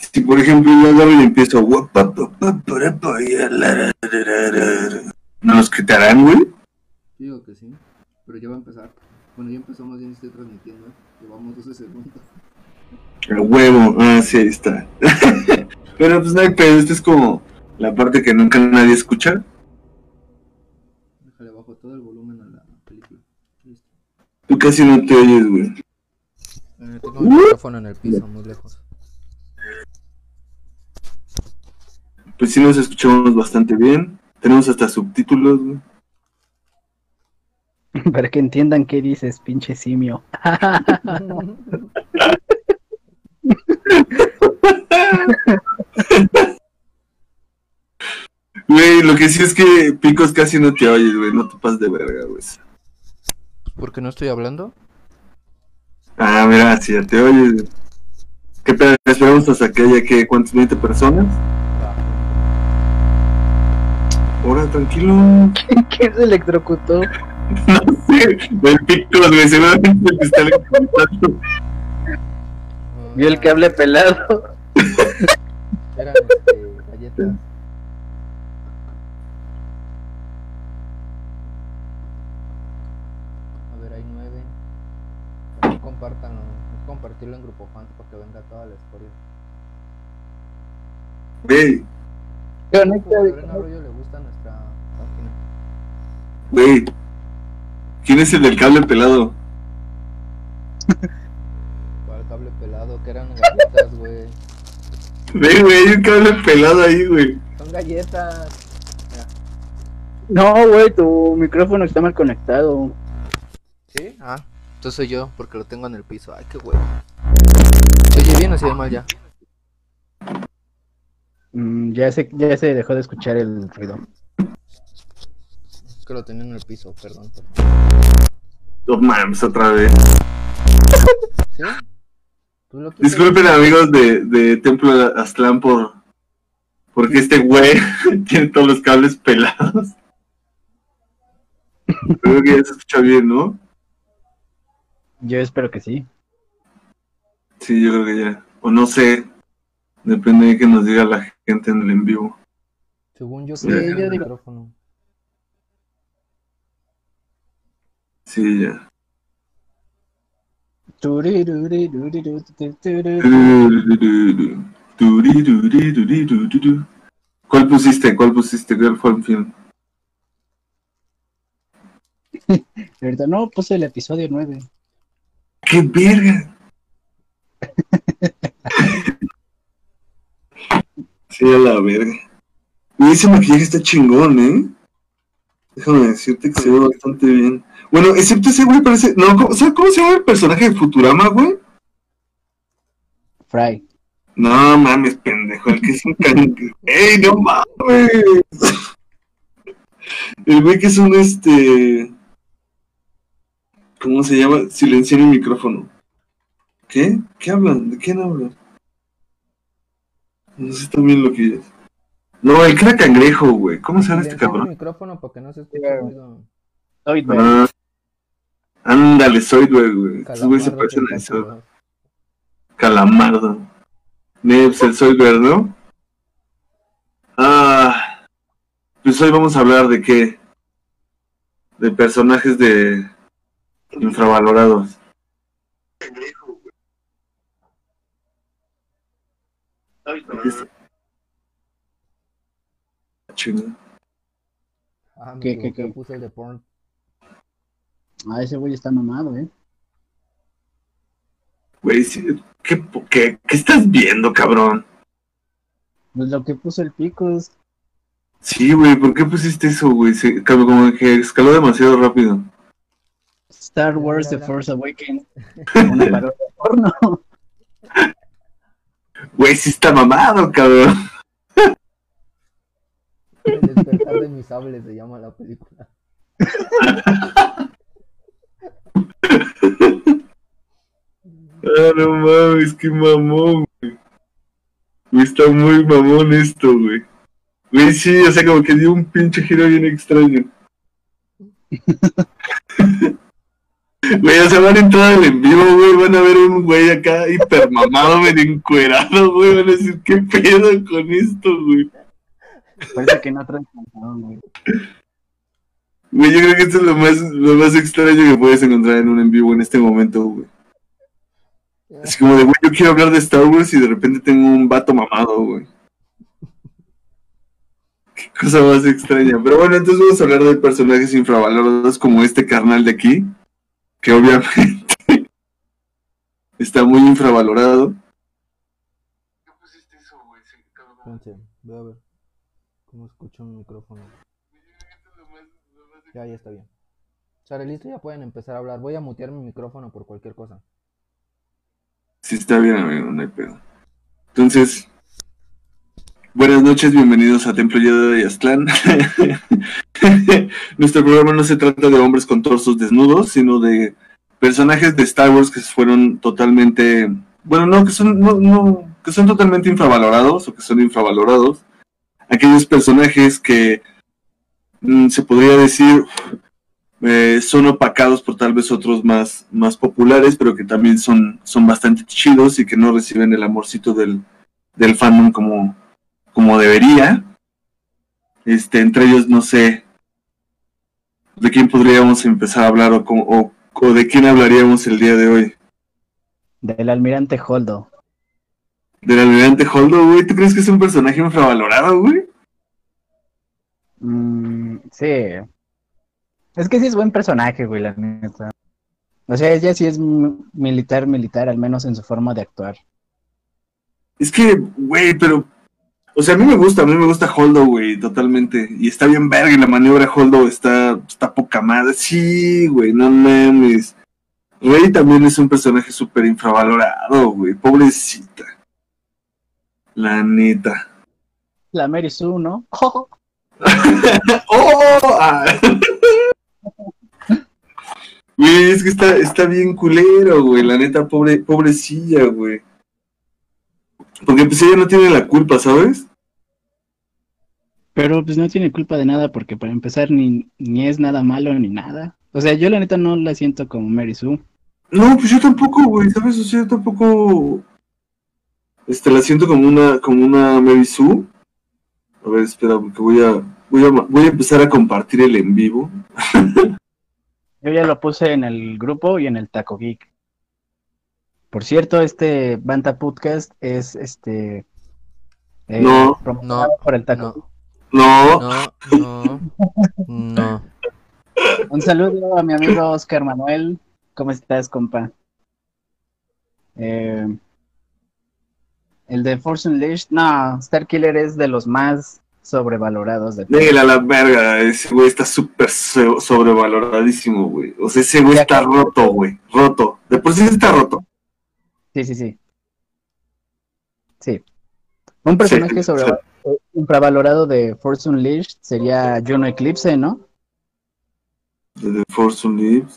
Si por ejemplo yo agarro y empiezo ¿No nos quitarán, güey? Digo que sí, pero ya va a empezar. Bueno, ya empezó más bien estoy transmitiendo. Llevamos 12 segundos. El huevo, ah, sí, ahí está. pero pues no hay pedo, esto es como la parte que nunca nadie escucha. Déjale bajo todo el volumen a la película. Listo. Tú casi no te oyes, güey. Eh, tengo el micrófono en el piso, muy lejos. Pues sí nos escuchamos bastante bien. Tenemos hasta subtítulos, güey. Para que entiendan qué dices, pinche simio. Güey, lo que sí es que Picos casi no te oyes, güey. No te pases de verga, güey. ¿Por qué no estoy hablando? Ah, mira, sí, ya te oyes. güey. ¿Qué pedo? Esperamos hasta que haya, que ¿Cuántas? ¿20 personas? Ahora, tranquilo. ¿Quién se electrocutó? No sé, el Picos, güey. Seguramente el que está electrocutando. Vio el cable pelado. Eran este, galletas. A ver, hay nueve. Compártanlo. Es compartirlo en Grupo Fans para que venga toda la historia. Güey, Conecta, A Lorena Arroyo le gusta nuestra página. Güey. ¿Quién es el del cable pelado? Para el cable pelado, que eran galletas, güey. Ve, güey, hay un cable pelado ahí, güey. Son galletas. No, güey, tu micrófono está mal conectado. ¿Sí? Ah, entonces soy yo, porque lo tengo en el piso. Ay, qué huevo. ¿Se oye bien o se oye mal ya? Mm, ya, se, ya se dejó de escuchar el ruido. Que lo tenía en el piso, perdón. No mames, otra vez. Disculpen amigos de, de Templo Aztlán por porque este güey tiene todos los cables pelados. Creo que ya se escucha bien, ¿no? Yo espero que sí. Sí, yo creo que ya. O no sé. Depende de que nos diga la gente en el en vivo. Según yo, Sí, el micrófono. Sí, ya. ¿Cuál pusiste? ¿Cuál pusiste? ¿Cuál fue el film? Ahorita no puse el episodio 9. ¡Qué verga! sí, a la verga. Y ese maquillaje está chingón, ¿eh? Déjame decirte que se ve bastante bien. Bueno, excepto ese güey parece... No, ¿cómo, ¿sabes cómo se llama el personaje de Futurama, güey? Fry. No mames, pendejo, el que es un can... ¡Ey, no mames! El güey que es un este. ¿Cómo se llama? Silenciar el micrófono. ¿Qué? ¿Qué hablan? ¿De quién hablan? No sé también lo que es. No, el que era cangrejo, güey. ¿Cómo se llama este Silenciar el cabrón? micrófono para que no se ruido. Soy Ah, ándale, soy güey, güey. Estos güeyes se Calamardo parecen a eso. Calamardo. Nebs, el Soyber, ¿no? Ah, pues hoy vamos a hablar de qué? De personajes de infravalorados. Ah, me ¿Qué, qué, equivoqué, qué? puse el de porn. Ah, ese güey está mamado, eh. Güey, sí, ¿qué, po- qué, qué estás viendo, cabrón? Pues lo que puso el Picos. Sí, güey, ¿por qué pusiste eso, güey? Se, como que escaló demasiado rápido. Star Wars The Force Awakens. Una parodia porno. Güey, sí está mamado, cabrón. Despertar de mis sables se llama la película. Ah, no mames, qué mamón, güey. Güey, está muy mamón esto, güey. Güey, sí, o sea, como que dio un pinche giro bien extraño. Güey, o sea, van a entrar al en vivo, güey, van a ver un güey acá hipermamado, medio encuerado, güey, van a decir, ¿qué pedo con esto, güey? Parece que no traen pantalón, güey. Güey, yo creo que esto es lo más, lo más extraño que puedes encontrar en un en vivo en este momento, güey. Es como de, güey, yo quiero hablar de Star Wars y de repente tengo un vato mamado, güey. Qué cosa más extraña. Pero bueno, entonces vamos a hablar de personajes infravalorados como este carnal de aquí, que obviamente está muy infravalorado. ¿Qué pusiste eso, güey? Espérense, voy a ver cómo escucho mi micrófono. Ya, ya está bien. Sale, listo, ya pueden empezar a hablar. Voy a mutear mi micrófono por cualquier cosa. Sí, está bien, amigo, no hay pedo. Entonces, buenas noches, bienvenidos a Templo Jedi de Aztlán. Nuestro programa no se trata de hombres con torsos desnudos, sino de personajes de Star Wars que fueron totalmente, bueno, no, que son, no, no, que son totalmente infravalorados o que son infravalorados. Aquellos personajes que mm, se podría decir eh, son opacados por tal vez otros más, más populares, pero que también son, son bastante chidos y que no reciben el amorcito del, del fandom como, como debería. Este, entre ellos, no sé de quién podríamos empezar a hablar o, o, o de quién hablaríamos el día de hoy. Del almirante Holdo. Del almirante Holdo, güey. ¿Tú crees que es un personaje infravalorado, güey? Mm, sí. Es que sí es buen personaje, güey, la neta. O sea, ella sí es militar, militar, al menos en su forma de actuar. Es que, güey, pero. O sea, a mí me gusta, a mí me gusta Holdo, güey, totalmente. Y está bien verga y la maniobra Holdo está, está poca madre. Sí, güey, no mames. Rey también es un personaje súper infravalorado, güey. Pobrecita. La neta. La Mary Sue, ¿no? ¡Oh! Ah. Güey, es que está, está bien culero, güey. La neta, pobre, pobrecilla, güey. Porque pues ella no tiene la culpa, ¿sabes? Pero pues no tiene culpa de nada porque para empezar ni, ni es nada malo ni nada. O sea, yo la neta no la siento como Mary Sue. No, pues yo tampoco, güey, ¿sabes? O sea, yo tampoco. Este, la siento como una, como una Mary Sue. A ver, espera, porque voy a, voy a, voy a empezar a compartir el en vivo. Yo ya lo puse en el grupo y en el Taco Geek. Por cierto, este Banta Podcast es este eh, No. promocionado No, por el Taco. No, No, no, no. Un saludo a mi amigo Oscar Manuel. ¿Cómo estás, compa? Eh, el de Force Unleashed, no, Starkiller es de los más sobrevalorados de Déjala a la verga, ese güey está súper so- sobrevaloradísimo, güey. O sea, ese güey Ya está que- roto, güey. Roto. De por sí está roto. Sí, sí, sí. Sí. Un personaje Sí, sobre sí. eh, infravalorado de Force Unleashed sería Juno Eclipse, ¿no? De The Force Unleashed.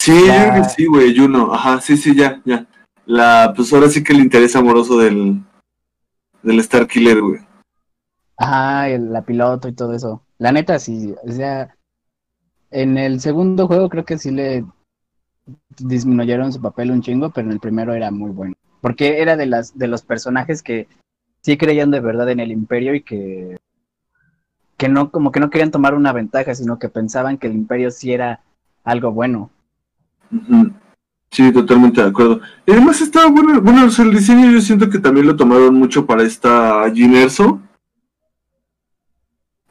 Sí, La- sí, güey, Juno. Ajá, sí, sí, ya, ya. La, pues ahora sí que el interés amoroso del, del Starkiller, güey. Ajá, el- la piloto y todo eso. La neta, sí. O sea, en el segundo juego creo que sí le disminuyeron su papel un chingo, pero en el primero era muy bueno. Porque era de las de los personajes que sí creían de verdad en el imperio y que que no como que no querían tomar una ventaja, sino que pensaban que el imperio sí era algo bueno. Ujú. Sí, totalmente de acuerdo. Y además estaba bueno, bueno, o sea, el diseño yo siento que también lo tomaron mucho para esta Jean Erso.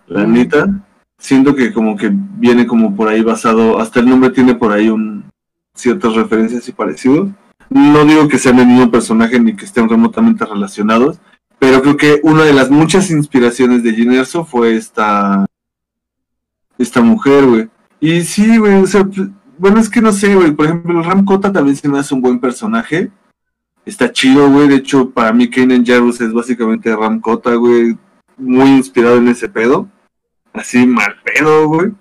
La neta. Siento que como que viene como por ahí basado, hasta el nombre tiene por ahí un ciertas referencias y parecidos. No digo que sean el mismo personaje ni que estén remotamente relacionados, pero creo que una de las muchas inspiraciones de Jean Erso fue esta esta mujer, güey. Y sí, güey, o sea, bueno, es que no sé, güey. Por ejemplo, Ram Kota también se me hace un buen personaje. Está chido, güey. De hecho, para mí, Kanan Jarrus es básicamente Ram Kota, güey. Muy inspirado en ese pedo. Así, mal pedo, güey.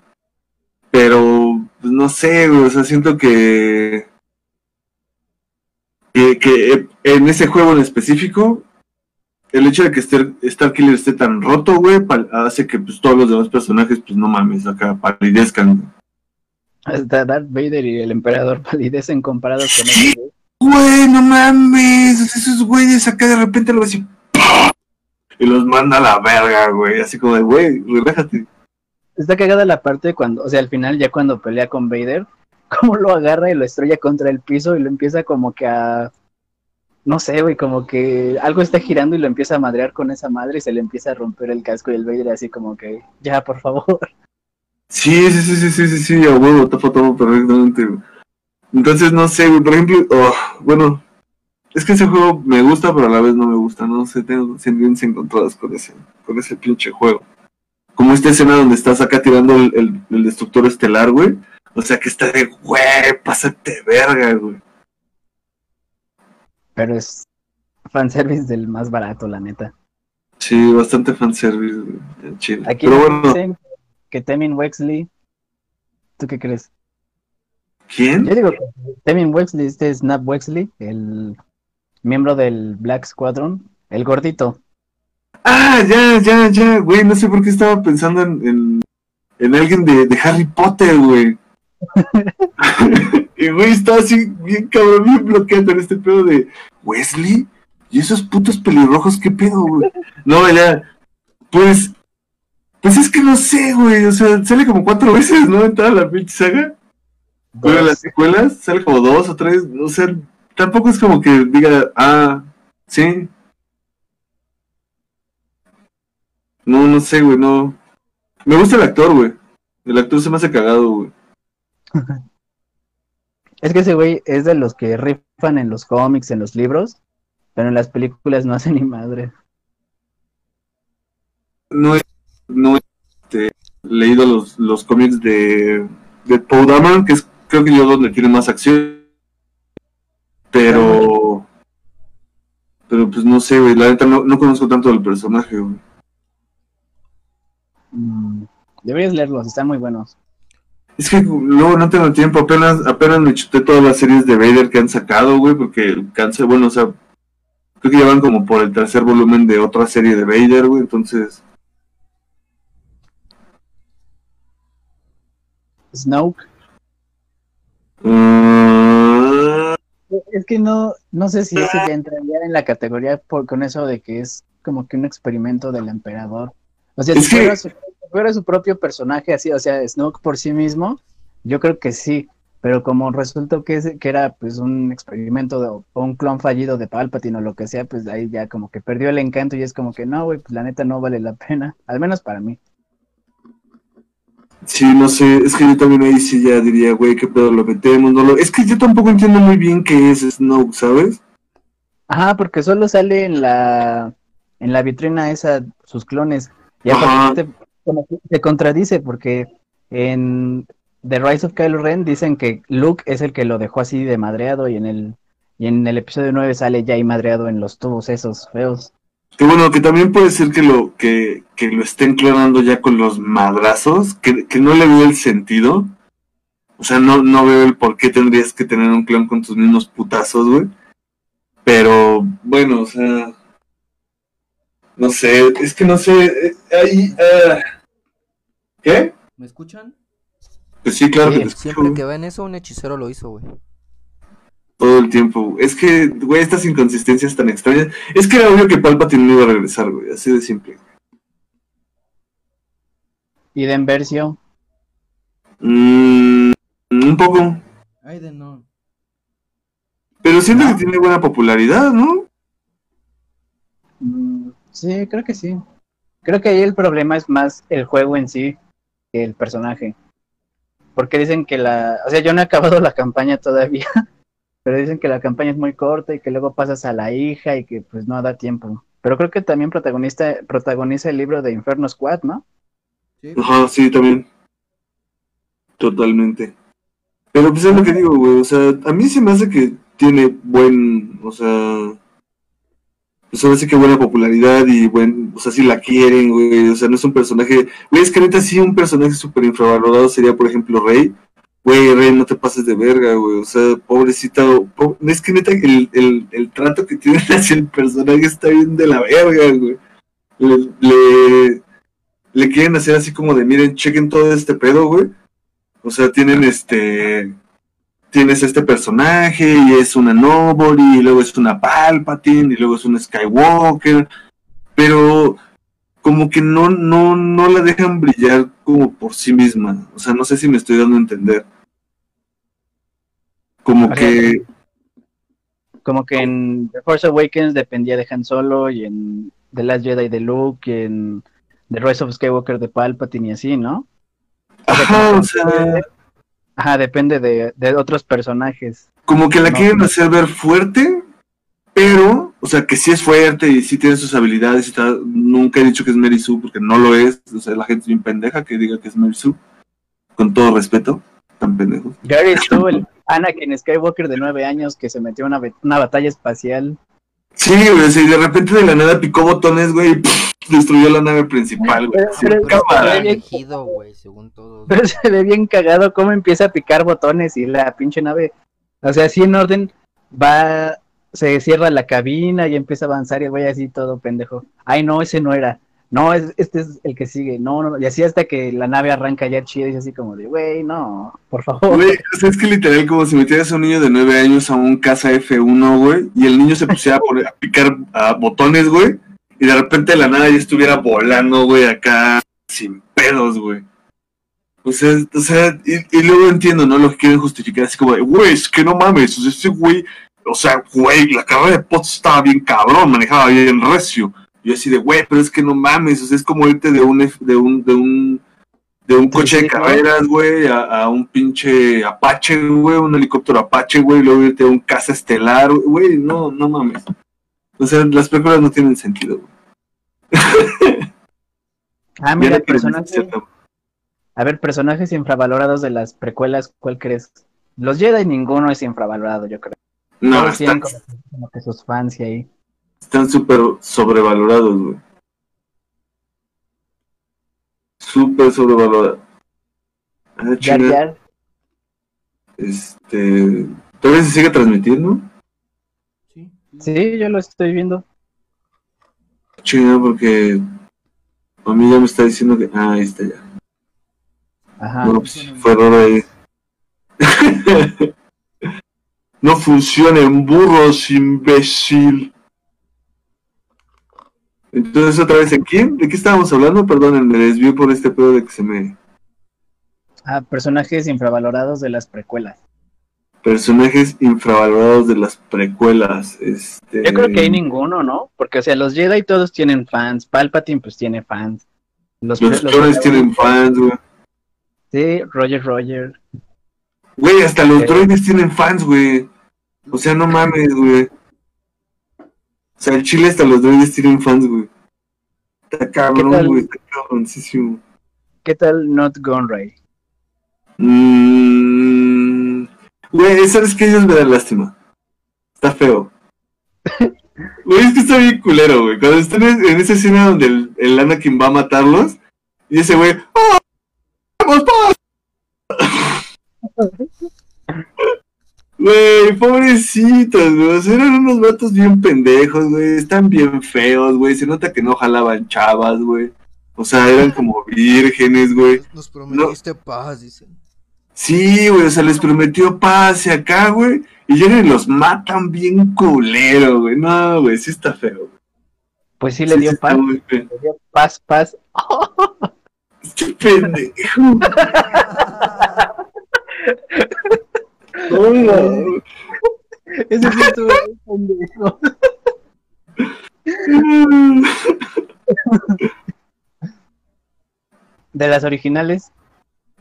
Pero, pues no sé, güey. O sea, siento que. Que, que en ese juego en específico, el hecho de que Star, Starkiller esté tan roto, güey, hace que pues todos los demás personajes, pues no mames, acá palidezcan. Hasta Darth Vader y el emperador palidecen comparados con Sí. ese güey. No mames. Esos güeyes acá de repente lo así. Y los manda a la verga, güey. Así como de, güey, relájate. Está cagada la parte cuando, o sea, al final ya cuando pelea con Vader, cómo lo agarra y lo estrella contra el piso y lo empieza como que a... No sé, güey, como que algo está girando y lo empieza a madrear con esa madre y se le empieza a romper el casco y el Vader así como que, ya, por favor. Sí, sí, sí, sí, sí, sí, sí, a huevo, te todo perfectamente. güey. Entonces, no sé, güey, por ejemplo, oh, bueno, es que ese juego me gusta, pero a la vez no me gusta, no sé, tengo sentimientos encontrados con ese, con ese pinche juego. Como esta escena donde estás acá tirando el, el, el destructor estelar, güey. O sea, que está de, güey, pásate verga, güey. Pero es fanservice del más barato, la neta. Sí, bastante fanservice, güey, en Chile. Aquí Pero bueno, dicen que Temin Wexley, ¿tú qué crees? ¿quién? Yo digo que Temin Wexley, este es Snap Wexley, el miembro del Black Squadron, el gordito. Ah, ya, ya, ya, güey, no sé por qué estaba pensando en, en, en alguien de, de Harry Potter, güey. y güey, estaba así, bien cabrón, bien bloqueado en este pedo de Wesley. ¿Y esos putos pelirrojos qué pedo, güey? No, ya, pues, pues es que no sé, güey, o sea, sale como cuatro veces, ¿no? En toda la pinche saga. Bueno, en las secuelas sale como dos o tres, o sea, tampoco es como que diga, ah, sí. No, no sé, güey, no. Me gusta el actor, güey. El actor se me hace cagado, güey. Es que ese güey es de los que rifan en los cómics, en los libros, pero en las películas no hace ni madre. No he, no he este, leído los, los cómics de, de Paul Dameron, que es creo que yo donde tiene más acción. Pero. Pero pues no sé, güey. La neta no, no conozco tanto del personaje, güey. Mm, deberías leerlos, están muy buenos. Es que luego no tengo tiempo, apenas, apenas me chuté todas las series de Vader que han sacado, güey, porque el cáncer, bueno, o sea, creo que ya van como por el tercer volumen de otra serie de Vader, güey, entonces, Snoke. mm, Es que no, no sé si ese ya entraría en la categoría por, con eso de que es como que un experimento del emperador. O sea, si fuera, su, fuera su propio personaje así, o sea, Snoke por sí mismo, yo creo que sí. Pero como resultó que, es- que era pues un experimento de- o un clon fallido de Palpatine o lo que sea, pues ahí ya como que perdió el encanto y es como que no, güey, pues la neta no vale la pena, al menos para mí. Sí, no sé, es que yo también ahí sí ya diría, güey, qué pedo lo metemos, no lo... Es que yo tampoco entiendo muy bien qué es Snoke, ¿sabes? Ajá, porque solo sale en la en la vitrina esa sus clones. Y aparte se contradice porque en The Rise of Kylo Ren dicen que Luke es el que lo dejó así de madreado y en el y en el episodio 9 sale ya ahí madreado en los tubos esos feos. Que bueno, que también puede ser que lo que, que lo estén clonando ya con los madrazos, que, que no le veo el sentido. O sea, no, no veo el por qué tendrías que tener un clon con tus mismos putazos, güey. Pero, bueno, o sea... No sé, es que no sé... eh, Ahí... ah, ¿Qué? ¿Me escuchan? Pues sí, claro Sí, que te escucho, Siempre güey, que ven eso, un hechicero lo hizo, güey. Todo el tiempo. Es que, güey, estas inconsistencias tan extrañas... Es que era obvio que Palpatine no iba a regresar, güey, así de simple. Y de Versio, Mm, un poco. Ay, de no. Pero siento que tiene buena popularidad, ¿no? mm, sí, creo que sí. Creo que ahí el problema es más el juego en sí que el personaje. Porque dicen que la, o sea, yo no he acabado la campaña todavía, pero dicen que la campaña es muy corta y que luego pasas a la hija y que pues no da tiempo. Pero creo que también protagonista, protagoniza el libro de Inferno Squad, ¿no? Sí. Ajá, sí, también. Totalmente. Pero pues es lo que digo, güey. O sea, a mí se me hace que tiene buen, o sea, pues ahora sí que buena popularidad y buen, o sea, si la quieren, güey. O sea, no es un personaje, güey, es que neta sí un personaje súper infravalorado sería, por ejemplo, Rey. Güey, Rey, no te pases de verga, güey. O sea, pobrecita, po- es que neta el, el, el trato que tiene hacia el personaje está bien de la verga, güey. Le, le, quieren hacer así como de, miren, chequen todo este pedo, güey. O sea, tienen este. Tienes este personaje y es una Nobody, y luego es una Palpatine, y luego es un Skywalker. Pero como que no, no, no la dejan brillar como por sí misma. O sea, no sé si me estoy dando a entender. Como que. Como que en The Force Awakens dependía de Han Solo y en The Last Jedi de Luke y en The Rise of Skywalker de Palpatine y así, ¿no? Ajá, o sea. Ajá, depende de, de otros personajes. como que la No. quieren hacer ver fuerte, pero, o sea, que sí es fuerte y sí tiene sus habilidades y tal. Nunca he dicho que es Mary Sue porque no lo es. O sea, la gente es bien pendeja que diga que es Mary Sue. Con todo respeto, tan pendejos. Gary el Anakin Skywalker de nueve años que se metió a una, una batalla espacial. Sí, güey, y de repente de la nada picó botones, güey, y pff, destruyó la nave principal, güey. Pero- Sí, pero- Pero cámara. está bien. elegido, güey, según todos. Pero se ve bien cagado cómo empieza a picar botones y la pinche nave. O sea, así en orden va, se cierra la cabina y empieza a avanzar y el güey así todo pendejo. Ay, no, ese no era. No, es, este es el que sigue. No, no. Y así hasta que la nave arranca ya chido y así como de, güey, no, por favor. Güey, es que literal como si metieras a un niño de 9 años a un casa F1, güey, y el niño se pusiera a, picar a botones, güey, y de repente la nada ya estuviera volando, güey, acá sin pedos, güey. O sea, o sea, y, y luego entiendo, ¿no? Lo que quieren justificar, así como de, güey, es que no mames, o sea, ese güey, o sea, güey, la carrera de Potts estaba bien cabrón, manejaba bien recio. Yo así de, güey, pero es que no mames, o sea, es como irte de un, de un, de un, de un coche de carreras, güey, a, a un pinche Apache, güey, un helicóptero Apache, güey, luego irte a un casa estelar, güey, no, no mames. O sea, las películas no tienen sentido, güey. Ah, mira, decir, A ver, personajes infravalorados de las precuelas, ¿cuál crees? Los Jedi ninguno es infravalorado, yo creo. No, Todos están como que sus fans y ahí. Están súper sobrevalorados, güey. Súper sobrevalorados. Ah, Jar, este... ¿Todavía se sigue transmitiendo? Sí. sí, yo lo estoy viendo. Chinga, porque a mí ya me está diciendo que... Ah, ahí está ya. Ajá. No, pues, fue error ahí. no funcionen burros, imbécil. Entonces, otra vez, ¿en quién? ¿De qué estábamos hablando? Perdón, me desvió por este pedo de que se me... Ah, personajes infravalorados de las precuelas. Personajes infravalorados de las precuelas. Este... Yo creo que hay ninguno, ¿no? Porque, o sea, los Jedi todos tienen fans. Palpatine, pues, tiene fans. Los, Los los- clones tienen fans, güey. Sí, Roger Roger. Güey, hasta los Eh. droides tienen fans, güey. O sea, no mames, güey. O sea, el chile hasta los droides tienen fans, güey. Está ¿Qué cabrón, güey. Está cabroncísimo. ¿Qué tal Not Gunray? Mm, Güey, ¿sabes qué? Ellos me dan lástima. Está feo. Güey, es que está bien culero, güey. Cuando están en en esa escena donde el, el Anakin va a matarlos, y ese güey, ¡Oh! ¡Vamos, vamos! Güey, pobrecitos, güey. O sea, eran unos vatos bien pendejos, güey. Están bien feos, güey. Se nota que no jalaban chavas, güey. O sea, eran como vírgenes, güey. Nos prometiste paz, dicen. Sí, güey, o sea, les prometió paz y acá, güey. Y llegan y los matan bien culero, güey. No, güey, sí está feo. güey. Pues sí le Sí, dio sí paz. Le dio paz, paz. Qué pendejo. No, no. Ese sí estuvo pendejo. De las originales,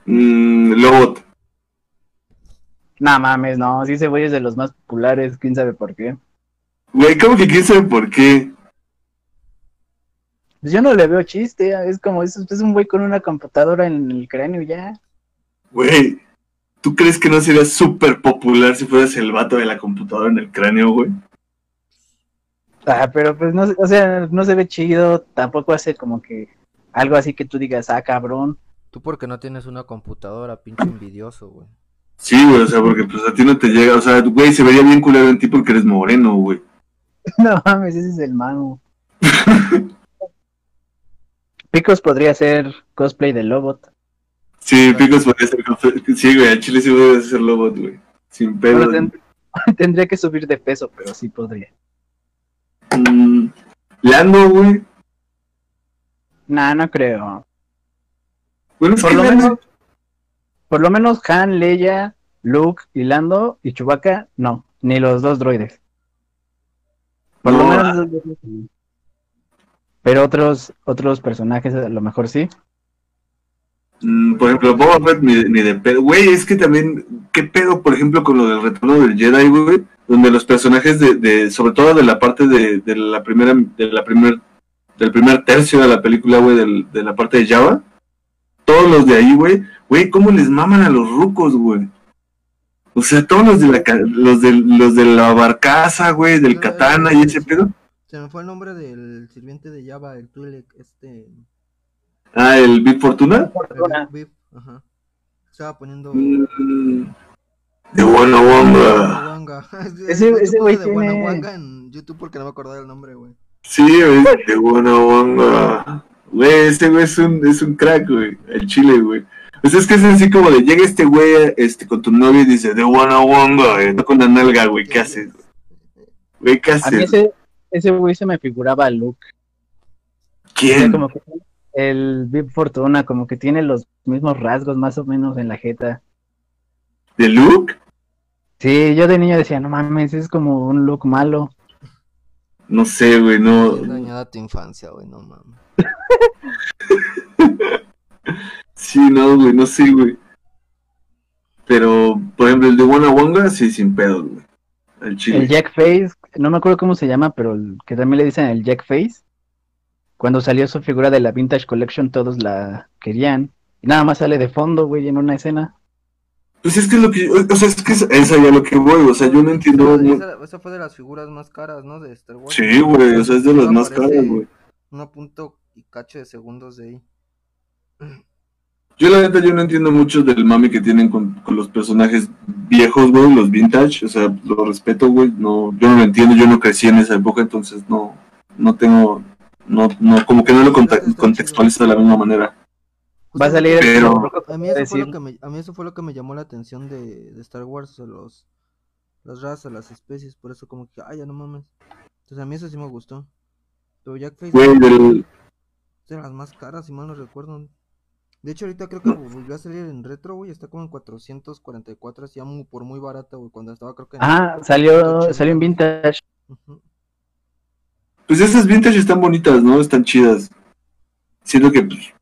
Mm, Lobot. no mames, no. Sí, ese güey es de los más populares, quién sabe por qué. Güey, ¿cómo que quién sabe por qué? Pues yo no le veo chiste, es como, es, es un güey con una computadora en el cráneo ya. Güey, ¿tú crees que no sería súper popular si fueras el vato de la computadora en el cráneo, güey? Ah, pero pues no, o sea, no se ve chido, tampoco hace como que algo así que tú digas, ah, cabrón. Tú porque no tienes una computadora, pinche envidioso, güey. Sí, güey, o sea, porque pues a ti no te llega, o sea, güey, se vería bien culero en ti porque eres moreno, güey. No mames, ese es el mano. Picos podría ser cosplay de Lobot. Sí, Picos podría ser. Sí, güey, a Chile sí podría ser Lobot, güey. Sin pedo. Ten- tendría que subir de peso, pero sí podría. Mm, Lando, güey. Nah, no creo. Bueno, Por lo menos, por lo menos Han, Leia, Luke y Lando y Chewbacca, no, ni los dos droides. Por lo No, menos. Pero otros otros personajes a lo mejor sí. Mm, por ejemplo, Boba Fett ni, de- ni de pedo. Güey, es que también, ¿qué pedo, por ejemplo, con lo del retorno del Jedi, güey? Donde los personajes de, de sobre todo de la parte de, de la primera, de la primer, del primer tercio de la película, güey, del- de la parte de Java, todos los de ahí, güey, güey, ¿cómo les maman a los rucos, güey? O sea, todos los de la, los de, los de la barcaza, güey, del katana y ese pedo. Se me fue el nombre del sirviente de Java, el Twi'lek, este... Ah, el Big Fortuna. Fortuna. Bip, ajá. Estaba poniendo... Mm, De. Wanga. Ese- hecho, ese güey de tiene- Wanga en YouTube porque no me acordaba el nombre, güey. Sí, güey, de onda. Güey, ese güey es un, es un crack, güey. El chile, güey. Pues es que es así como de llega este güey este, con tu novia y dice, de buena onda, güey. No con la nalga, güey. ¿Qué haces? Güey, ¿qué A mí haces? ese ese güey se me figuraba a Luke. O sea, ¿Quién? como que el Big Fortuna como que tiene los mismos rasgos más o menos en la jeta. ¿De Luke? Sí, yo de niño decía, no mames, es como un look malo. No sé, güey, no. Dañada tu infancia, güey, no mames. Sí, no, güey, no sé, güey. Pero, por ejemplo, el de Wanna Wonga, sí, sin pedos, güey. El chile. El Jack Face, no me acuerdo cómo se llama, pero el que también le dicen el Jack Face. Cuando salió su figura de la Vintage Collection, todos la querían. Y nada más sale de fondo, güey, en una escena. Pues es que es lo que. O sea, es que es, es allá lo que voy. O sea, yo no entiendo. Esa, fue de las figuras más caras, ¿no? De Star Wars. Sí, güey, o sea, es de las más caras, güey. Uno punto y cacho de segundos de ahí. Yo la neta yo no entiendo mucho del mami que tienen con, con los personajes viejos, güey, los vintage, o sea, lo respeto, güey, no, yo no lo entiendo, yo no crecí en esa época, entonces no, no tengo, no, no, como que no lo contextualizo de la misma manera. Va a salir Pero- A mí, eso fue lo que me, a mí eso fue lo que me llamó la atención de, de Star Wars, o sea, los, las razas, las especies, por eso como que, ay, ya no mames. Entonces a mí eso sí me gustó. Pero Jack Face Güey, del, es de las más caras, si mal no recuerdo. De hecho, ahorita creo que volvió a salir en retro, güey, está como en 444, así por muy barata, güey, cuando estaba creo que en... Ah, salió, salió en Vintage. Ujú. Pues esas vintage están bonitas, ¿no? Están chidas. Siento que pues,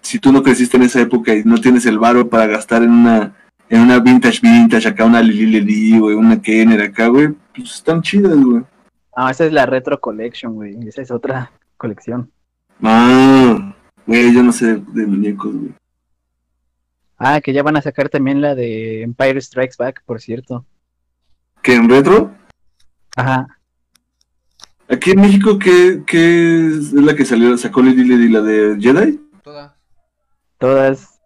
si tú no creciste en esa época y no tienes el varo para gastar en una, en una vintage vintage, acá una Lili Ledi, güey, una Kenner acá, güey, pues están chidas, güey. Ah, esa es la Retro Collection, güey. Esa es otra colección. Ah, güey, yo no sé de, de muñecos, güey. Ah, que ya van a sacar también la de Empire Strikes Back, por cierto. ¿Que en retro? Ajá. Aquí en México, ¿qué, qué es la que salió, sacó Lady Lady, la de Jedi? Todas. Todas.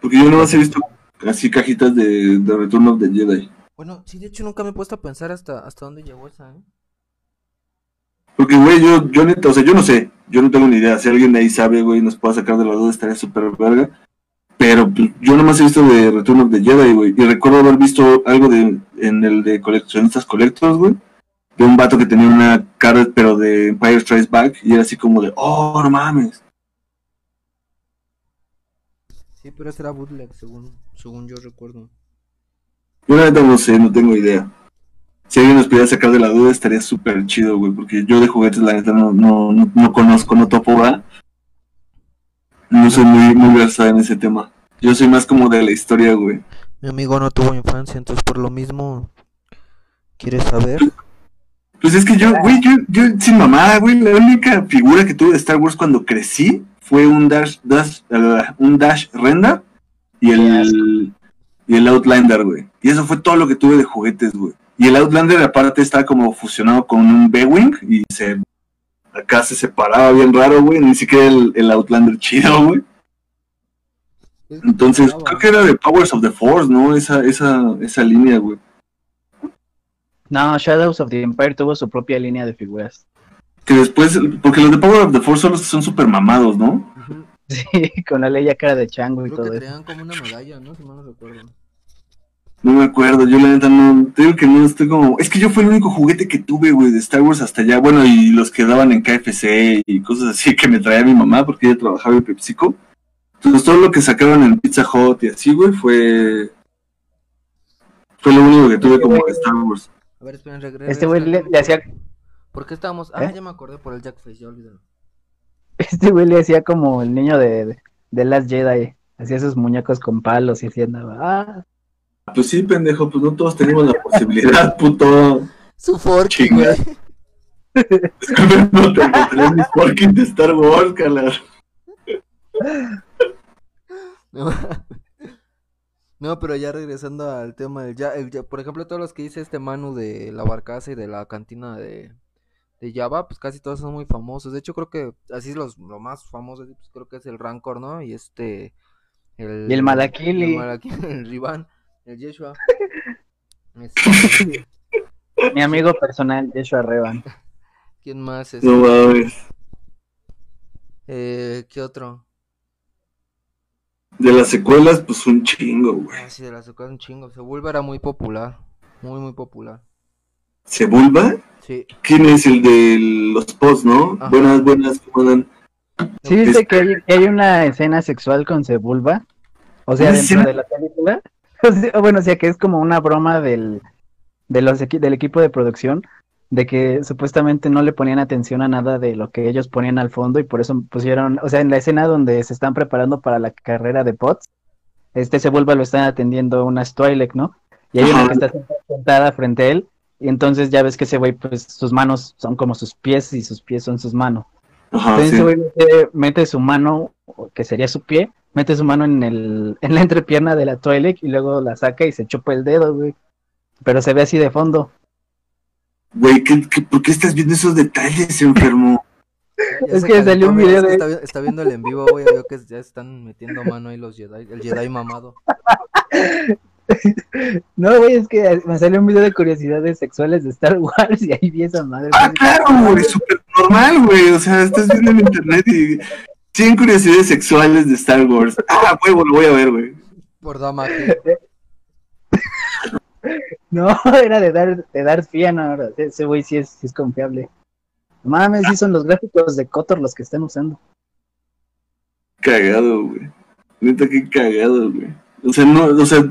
Porque yo no he visto así cajitas de, de Return of the Jedi. Bueno, sí, de hecho nunca me he puesto a pensar hasta, hasta dónde llegó esa, ¿eh? Porque, güey, yo, yo neta, o sea, yo no sé, yo no tengo ni idea. Si alguien de ahí sabe, güey, nos puede sacar de la duda, estaría súper verga. Pero pues, yo nomás he visto de Return of the Jedi, güey. Y recuerdo haber visto algo de en el de coleccionistas colectos, güey. De un vato que tenía una cara, pero de Empire Strikes Back. Y era así como de, oh, no mames. Sí, pero ese era bootleg, según, según yo recuerdo. Yo la neta no sé, no tengo idea. Si alguien nos pudiera sacar de la duda, estaría súper chido, güey. Porque yo de juguetes, la neta, no, no, no, no conozco, no topo, ¿verdad? No soy muy, muy versado en ese tema. Yo soy más como de la historia, güey. Mi amigo no tuvo infancia, entonces por lo mismo... ¿Quieres saber? Pues es que yo, güey, yo, yo sin mamada, güey, la única figura que tuve de Star Wars cuando crecí fue un Dash, Dash, uh, un Dash Renda y el, y el Outlander, güey. Y eso fue todo lo que tuve de juguetes, güey. Y el Outlander aparte está como fusionado con un B-Wing y se acá se separaba bien raro, güey, ni siquiera el, el Outlander chido, güey. Entonces, creo que era de Powers of the Force, ¿no? Esa, esa, esa línea, güey. No, Shadows of the Empire tuvo su propia línea de figuras. Que después, porque los de Power of the Force son los que son super mamados, ¿no? Sí, con la ley a cara de chango y Creo todo que eso. como una medalla, ¿no? Si mal no recuerdo. No me acuerdo, yo la neta no, te digo que no estoy como, es que yo fue el único juguete que tuve, güey, de Star Wars hasta allá, bueno, y los que daban en KFC y cosas así que me traía mi mamá porque ella trabajaba en PepsiCo. Entonces todo lo que sacaban en Pizza Hut y así, güey, fue, fue lo único que tuve como de Star Wars. A ver, esperen, regreso. Este güey le, le hacía, ¿Por qué estábamos? Ah, ¿Eh? ya me acordé por el Jackface, ya olvídalo. este güey le hacía como el niño de, de, de Last Jedi. Hacía sus muñecos con palos y así andaba. Ah, Pues sí, pendejo, pues no todos tenemos la posibilidad, puto. Su forky, Chinga. güey. no te encontré mis Porkins de Star Wars, calar. No. Pero ya regresando al tema del ya, el ya- por ejemplo, todos los que dice este Manu de la barcaza y de la cantina de, de Java, pues casi todos son muy famosos. De hecho, creo que así es los lo más famoso, pues creo que es el Rancor, ¿no? Y este el Y el Malakili. el, Malakili, el Rivan, el Yeshua. Este, mi amigo personal, Joshua Revan. ¿Quién más es? No mames. Eh, ¿qué otro? De las secuelas, pues un chingo, güey. Ah, sí, de la secuela un chingo. Sebulba era muy popular, muy muy popular. ¿Sebulba? Sí. ¿Quién es el de los posts, no? Ajá. Buenas, buenas, ¿cómo andan? ¿Sí viste que hay, que hay una escena sexual con Sebulba? O sea, ¿Una dentro escena? de la película. O sea, bueno, o sea, que es como una broma del, de los del equipo de producción, de que supuestamente no le ponían atención a nada de lo que ellos ponían al fondo y por eso pusieron, o sea, en la escena donde se están preparando para la carrera de POTS, este Sebulba lo están atendiendo unas Twi'lek, ¿no? Y hay una que está sentada frente a él, y entonces ya ves que ese güey, pues sus manos son como sus pies y sus pies son sus manos. Ajá, Entonces sí. ese güey mete, mete su mano, que sería su pie, mete su mano en el, en la entrepierna de la Twi'lek y luego la saca y se chupa el dedo, güey. Pero se ve así de fondo. Güey, ¿qué, qué, por qué estás viendo esos detalles, enfermo? Ya- Es que calentó, salió un video de- está viendo el en vivo, güey. Veo que ya están metiendo mano ahí los Jedi. El Jedi mamado. No, güey, es que me salió un video de curiosidades sexuales de Star Wars y ahí vi esa madre. Ah, claro, güey, súper normal, güey. O sea, estás viendo en internet y 100 curiosidades sexuales de Star Wars. Ah, huevo, lo voy a ver, güey. Por Dama No, era de dar, de dar Fiana, ese güey sí es, sí es confiable. No Mames, sí son los gráficos de Kotor los que están usando. Cagado, güey. Neta, qué cagado, güey. O sea, no, o sea,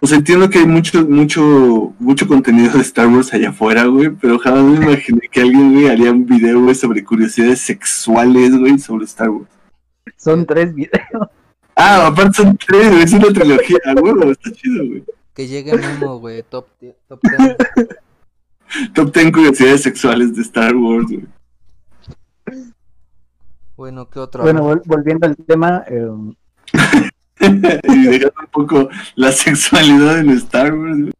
o sea, entiendo que hay mucho, mucho, mucho contenido de Star Wars allá afuera, güey, pero jamás me imaginé que alguien, güey, haría un video, güey, sobre curiosidades sexuales, güey, sobre Star Wars. Son tres videos. Ah, aparte son tres, güey, es una trilogía, güey, está chido, güey. Que llegue Memo, güey. Top, top 10. Top 10 curiosidades sexuales de Star Wars, güey. Bueno, ¿qué otro? Bueno, vol- volviendo al tema, eh, y dejando un poco la sexualidad en Star Wars, güey.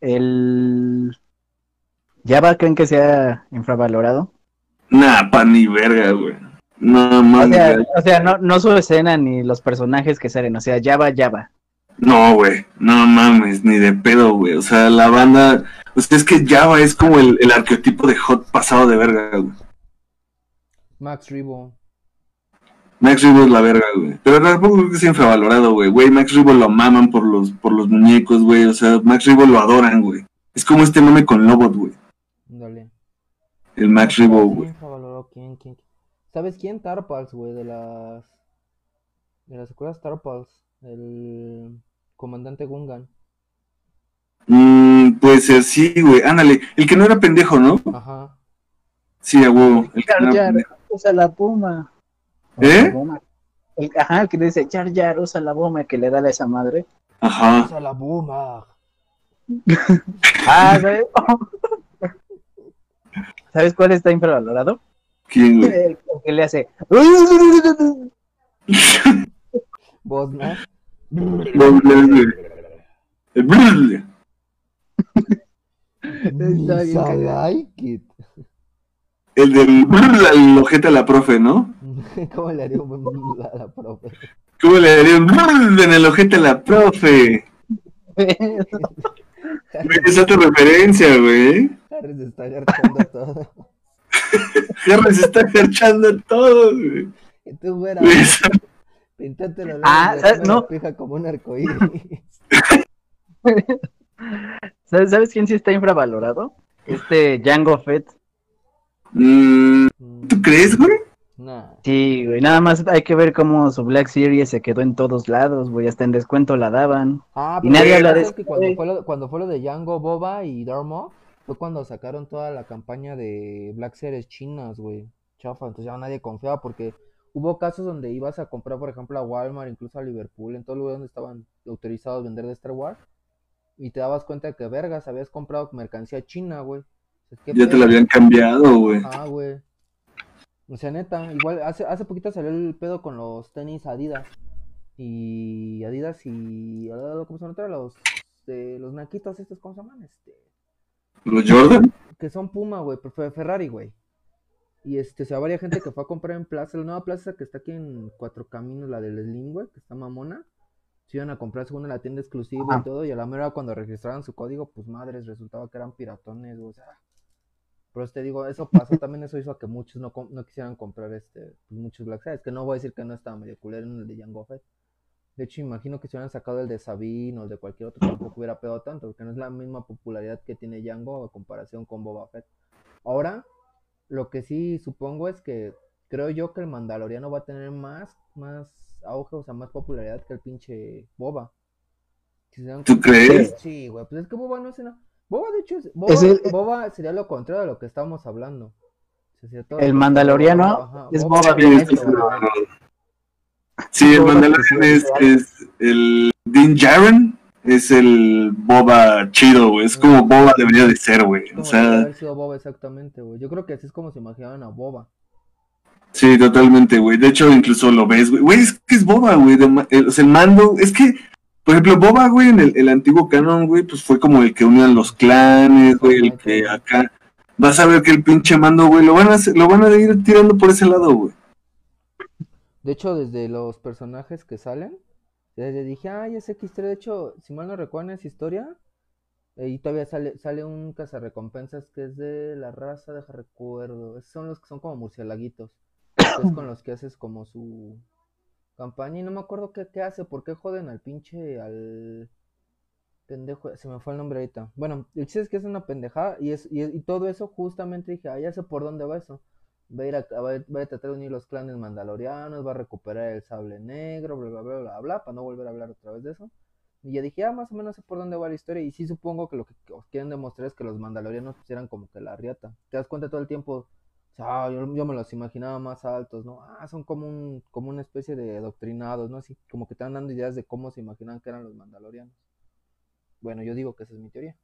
el Java creen que sea infravalorado. Nah, pa' ni verga, güey. No, O mames. sea, o sea, no, no su escena ni los personajes que salen, o sea, Java, Java. No, güey. No mames, ni de pedo, güey. O sea, la banda. O sea, es que Java es como el, el arquetipo de hot pasado de verga, güey. Max Rebo. Max Rebo es la verga, güey. Pero tampoco creo que sea infravalorado, güey. Güey, Max Rebo lo maman por los, por los muñecos, güey. O sea, Max Rebo lo adoran, güey. Es como este meme con Lobot, güey. Dale. El Max Rebo, güey. ¿Sabes quién? Tarpals, güey, de las... De las escuelas Tarpals. El comandante Gungan. Mm, puede ser, sí, güey. Ándale. El que no era pendejo, ¿no? Ajá. Sí, a huevo. El Jar Jar, usa la puma. ¿Eh? Bomba. El, ajá, el que dice Jar Jar, usa la bomba que le da a esa madre. Ajá. Usa la buma. Ah, ¿sabes? ¿Sabes cuál está infravalorado? ¿Quién, güey? El, el que le hace. Vos, ¿no? Está like it. El del el ojete a la profe, ¿no? ¿Cómo le haría un a la profe? ¿Cómo le daría un en el ojete a la profe? Esa es tu referencia, güey. Harry se está agarchando todo. Harry se está garchando todo, güey. Que tú. Güey, esa- Pintátelo Ah, la ah, no. pija como un arcoíris. ¿Sabes, ¿Sabes quién sí está infravalorado? Este Django Fett. Mm, ¿Tú crees, güey? nah. Sí, güey, nada más hay que ver cómo su Black Series se quedó en todos lados, güey, hasta en descuento la daban. Ah, Y pero nadie habla de pasa es eso, que cuando fue, lo, cuando fue lo de Django, Boba y Darmo, fue cuando sacaron toda la campaña de Black Series chinas, güey. Chafa, entonces ya nadie confiaba porque hubo casos donde ibas a comprar, por ejemplo, a Walmart, incluso a Liverpool, en todo lugar donde estaban autorizados a vender de Star Wars, y te dabas cuenta de que, vergas, habías comprado mercancía china, güey. O sea, ¿qué Ya te la habían cambiado, güey. Ah, güey. O sea, neta, igual hace, hace poquito salió el pedo con los tenis Adidas. Y Adidas y. ah, ¿Cómo se llama? Los, de los naquitos estos, ¿cómo se llaman? Este. Los Jordan. Que son Puma, güey, pero Ferrari, güey. Y este, o sea, varias gente que fue a comprar en Plaza, la nueva plaza que está aquí en Cuatro Caminos, la del Slim, güey, que está mamona. Se iban a comprar según en la tienda exclusiva y Ajá. todo, y a la mera cuando registraron su código, pues madres, resultaba que eran piratones, o sea. Pero te digo, eso pasó, también eso hizo a que muchos no, quisieran comprar este, pues, muchos Black Series, que no voy a decir que no estaba medio culero en el de Jango Fett. De hecho, imagino que si hubieran sacado el de Sabine o el de cualquier otro, tampoco hubiera pegado tanto, porque no es la misma popularidad que tiene Django a comparación con Boba Fett. Ahora, lo que sí supongo es que creo yo que el Mandaloriano va a tener más, más auge, o sea, más popularidad que el pinche Boba. Si ¿Tú crees? Sí, güey, pues es que Boba no es una... Boba, de hecho, es- Boba, Es el- Boba sería lo contrario de lo que estamos hablando. O sea, sería todo El lo- Mandaloriano Ajá, es Boba Boba bien Sí, hecho, el Boba Mandalorian que es, sí, es el Din Djarin es el Boba chido, güey. Es como Boba debería de ser, güey. O sea, haber sido Boba exactamente, güey. Yo creo que así es como se imaginaban a Boba. sí, totalmente, güey. De hecho, incluso lo ves, güey. Güey, es que es Boba, güey. el- O sea, el mando, es que, por ejemplo, Boba, güey, en el, el antiguo canon, güey, pues fue como el que unía los clanes, güey, el que acá. Vas a ver que el pinche mando, güey, lo van a hacer- lo van a ir tirando por ese lado, güey. De hecho, desde los personajes que salen, desde dije, ay, ese que historia. De hecho, si mal no recuerdo esa historia, ahí todavía sale, sale un cazarrecompensas que es de la raza, deja recuerdo. Son los que son como murcielaguitos. que es con los que haces como su campaña. Y no me acuerdo qué, qué hace, por qué joden al pinche, al pendejo. Se me fue el nombre ahorita. Bueno, el chiste es que es una pendejada. Y, es, y, y todo eso, justamente dije, ah, ya sé por dónde va eso va a tratar de unir los clanes mandalorianos, va a recuperar el sable negro, bla, bla, bla, bla, bla, para no volver a hablar otra vez de eso. Y ya dije, ah, más o menos sé por dónde va la historia. Y sí supongo que lo que os quieren demostrar es que los mandalorianos eran como que la riata. Te das cuenta todo el tiempo, ah, yo, me los imaginaba más altos, ¿no? Ah, son como un, como una especie de adoctrinados, ¿no? Así como que te están dando ideas de cómo se imaginan que eran los mandalorianos. Bueno, yo digo que esa es mi teoría.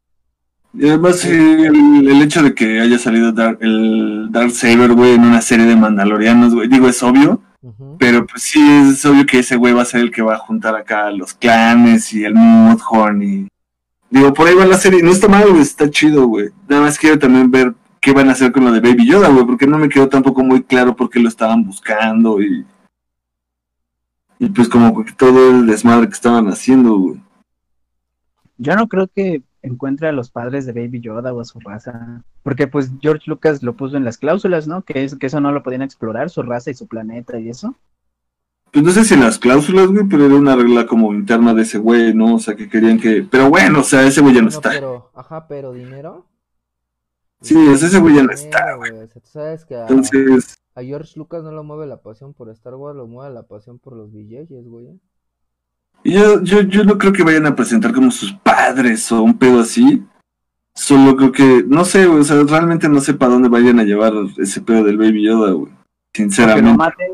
Y además, sí, el, el hecho de que haya salido Dar- el Dark Saber, güey, en una serie de mandalorianos, güey, digo, es obvio, pero pues sí, es obvio que ese güey va a ser el que va a juntar acá a los clanes y el Mudhorn y... Digo, por ahí va la serie, no está mal, güey, está chido, güey. Nada más quiero también ver qué van a hacer con lo de Baby Yoda, güey, porque no me quedó tampoco muy claro por qué lo estaban buscando y... Y pues como que todo el desmadre que estaban haciendo, güey. Yo no creo que encuentre a los padres de Baby Yoda o a su raza. Porque pues George Lucas lo puso en las cláusulas, ¿no? Que, es, que eso no lo podían explorar, su raza y su planeta y eso. Pues no sé si en las cláusulas, güey, pero era una regla como interna de ese güey, ¿no? O sea, que querían que... Pero bueno, o sea, ese güey ya no No, está. pero, ajá, pero dinero. Sí, o sea, ese güey ya no está, güey. O sea, tú sabes que a, Entonces, a George Lucas no lo mueve la pasión por Star Wars, lo mueve la pasión por los billetes, güey. Yo, yo, yo no creo que vayan a presentar como sus padres o un pedo así. Solo creo que, no sé, güey, o sea, realmente no sé para dónde vayan a llevar ese pedo del Baby Yoda, güey. Que lo Sinceramente. maten.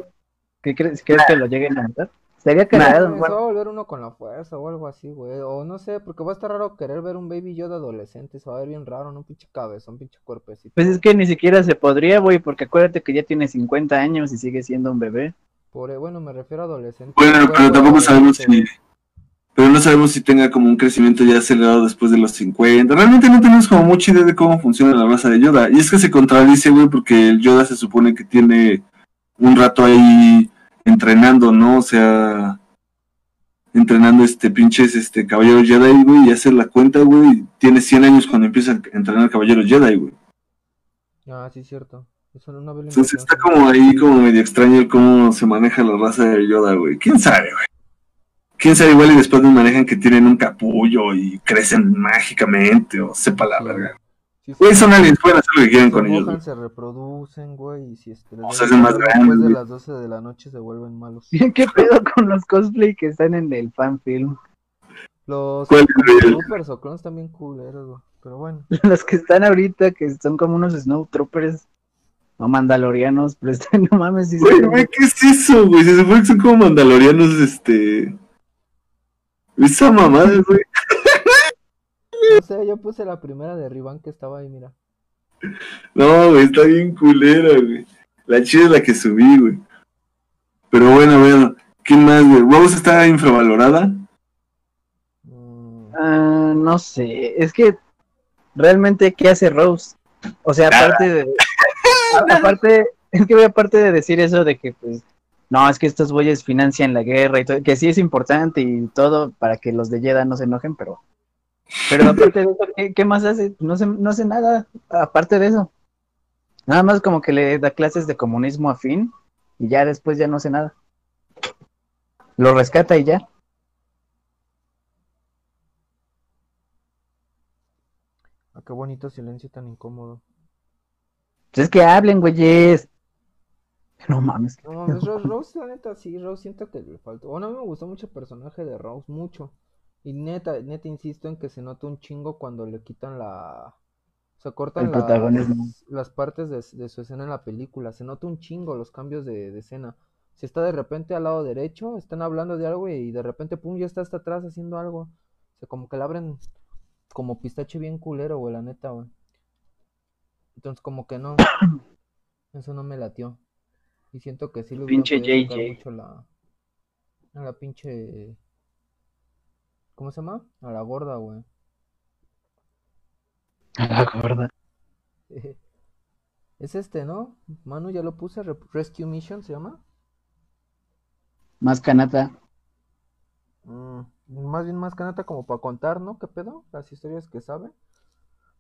¿Qué crees, crees que lo lleguen a matar? Sería No, cagado. se bueno, va a volver uno con la fuerza o algo así, güey. O no sé, porque va a estar raro querer ver un Baby Yoda adolescente. Se va a ver bien raro, ¿no? Pinche cabezón, pinche cuerpecito. Pues es que ni siquiera se podría, güey, porque acuérdate que ya tiene 50 años y sigue siendo un bebé. Por, bueno, me refiero a adolescente. Bueno, Cuerpo pero tampoco sabemos si... Pero no sabemos si tenga como un crecimiento ya acelerado después de los 50. Realmente no tenemos como mucha idea de cómo funciona la raza de Yoda. Y es que se contradice, güey, porque el Yoda se supone que tiene un rato ahí entrenando, ¿no? O sea, entrenando este pinches este caballeros Jedi, güey, y hacer la cuenta, güey, tiene 100 años cuando empieza a entrenar caballeros Jedi, güey. Ah, sí, cierto. Eso no, no veo la Entonces está como ahí, como medio extraño el cómo se maneja la raza de Yoda, güey. ¿Quién sabe, güey? ¿Quién sabe? Igual y después nos manejan que tienen un capullo y crecen mágicamente, o sepa la Sí. verga. Sí, Güey, sí. son aliens, pueden hacer lo que quieran se con ellos, mojan, se reproducen, güey, y si O se hacen más grandes, después de las 12 de la noche se vuelven malos. ¿Qué pedo con los cosplay que están en el fanfilm? Los ¿Cuál, güey? Troopers o clones también culeros, güey. Pero bueno, Los que están ahorita, que son como unos Snowtroopers o mandalorianos, pero están, no mames, Güey, güey, ¿qué es eso, güey? Se supone que son como mandalorianos, este... Esa mamada, güey. no sé, yo puse la primera de Rivan que estaba ahí, mira. No, güey, está bien culera, güey. La chida es la que subí, güey. Pero bueno, bueno. ¿Quién más, güey? Rose está infravalorada. Mm, Ah, no sé, es que realmente, ¿qué hace Rose? O sea, aparte de. Aparte, es que aparte de decir eso de que, pues, no, es que estos güeyes financian la guerra y todo, que sí es importante y todo para que los de Jeddah no se enojen, pero. Pero aparte de eso, ¿qué, más hace? No, se, no hace nada, aparte de eso. Nada más como que le da clases de comunismo a Finn y ya después ya no hace nada. Lo rescata y ya. ah, qué bonito silencio tan incómodo. Pues es que hablen, güeyes. No mames. No mames, Rose, Rose, la neta, sí, Rose siento que le faltó. Bueno, a mí me gustó mucho el personaje de Rose, mucho. Y neta, neta, insisto en que se nota un chingo cuando le quitan la. O sea, cortan las, partes de, de su escena en la película. Se nota un chingo los cambios de, de escena. Si está de repente al lado derecho, están hablando de algo y de repente, pum, ya está hasta atrás haciendo algo. O sea, como que le abren como pistache bien culero, güey, la neta, güey. Entonces, como que no. Eso no me latió. Y siento que sí le Pinche JJ. mucho la. A la pinche. ¿Cómo se llama? A la gorda, güey. A la gorda. Es este, ¿no? Manu, ya lo puse. Re- Rescue Mission se llama. Más canata. Mm, más bien más que nada como para contar, ¿no? ¿Qué pedo? Las historias que sabe.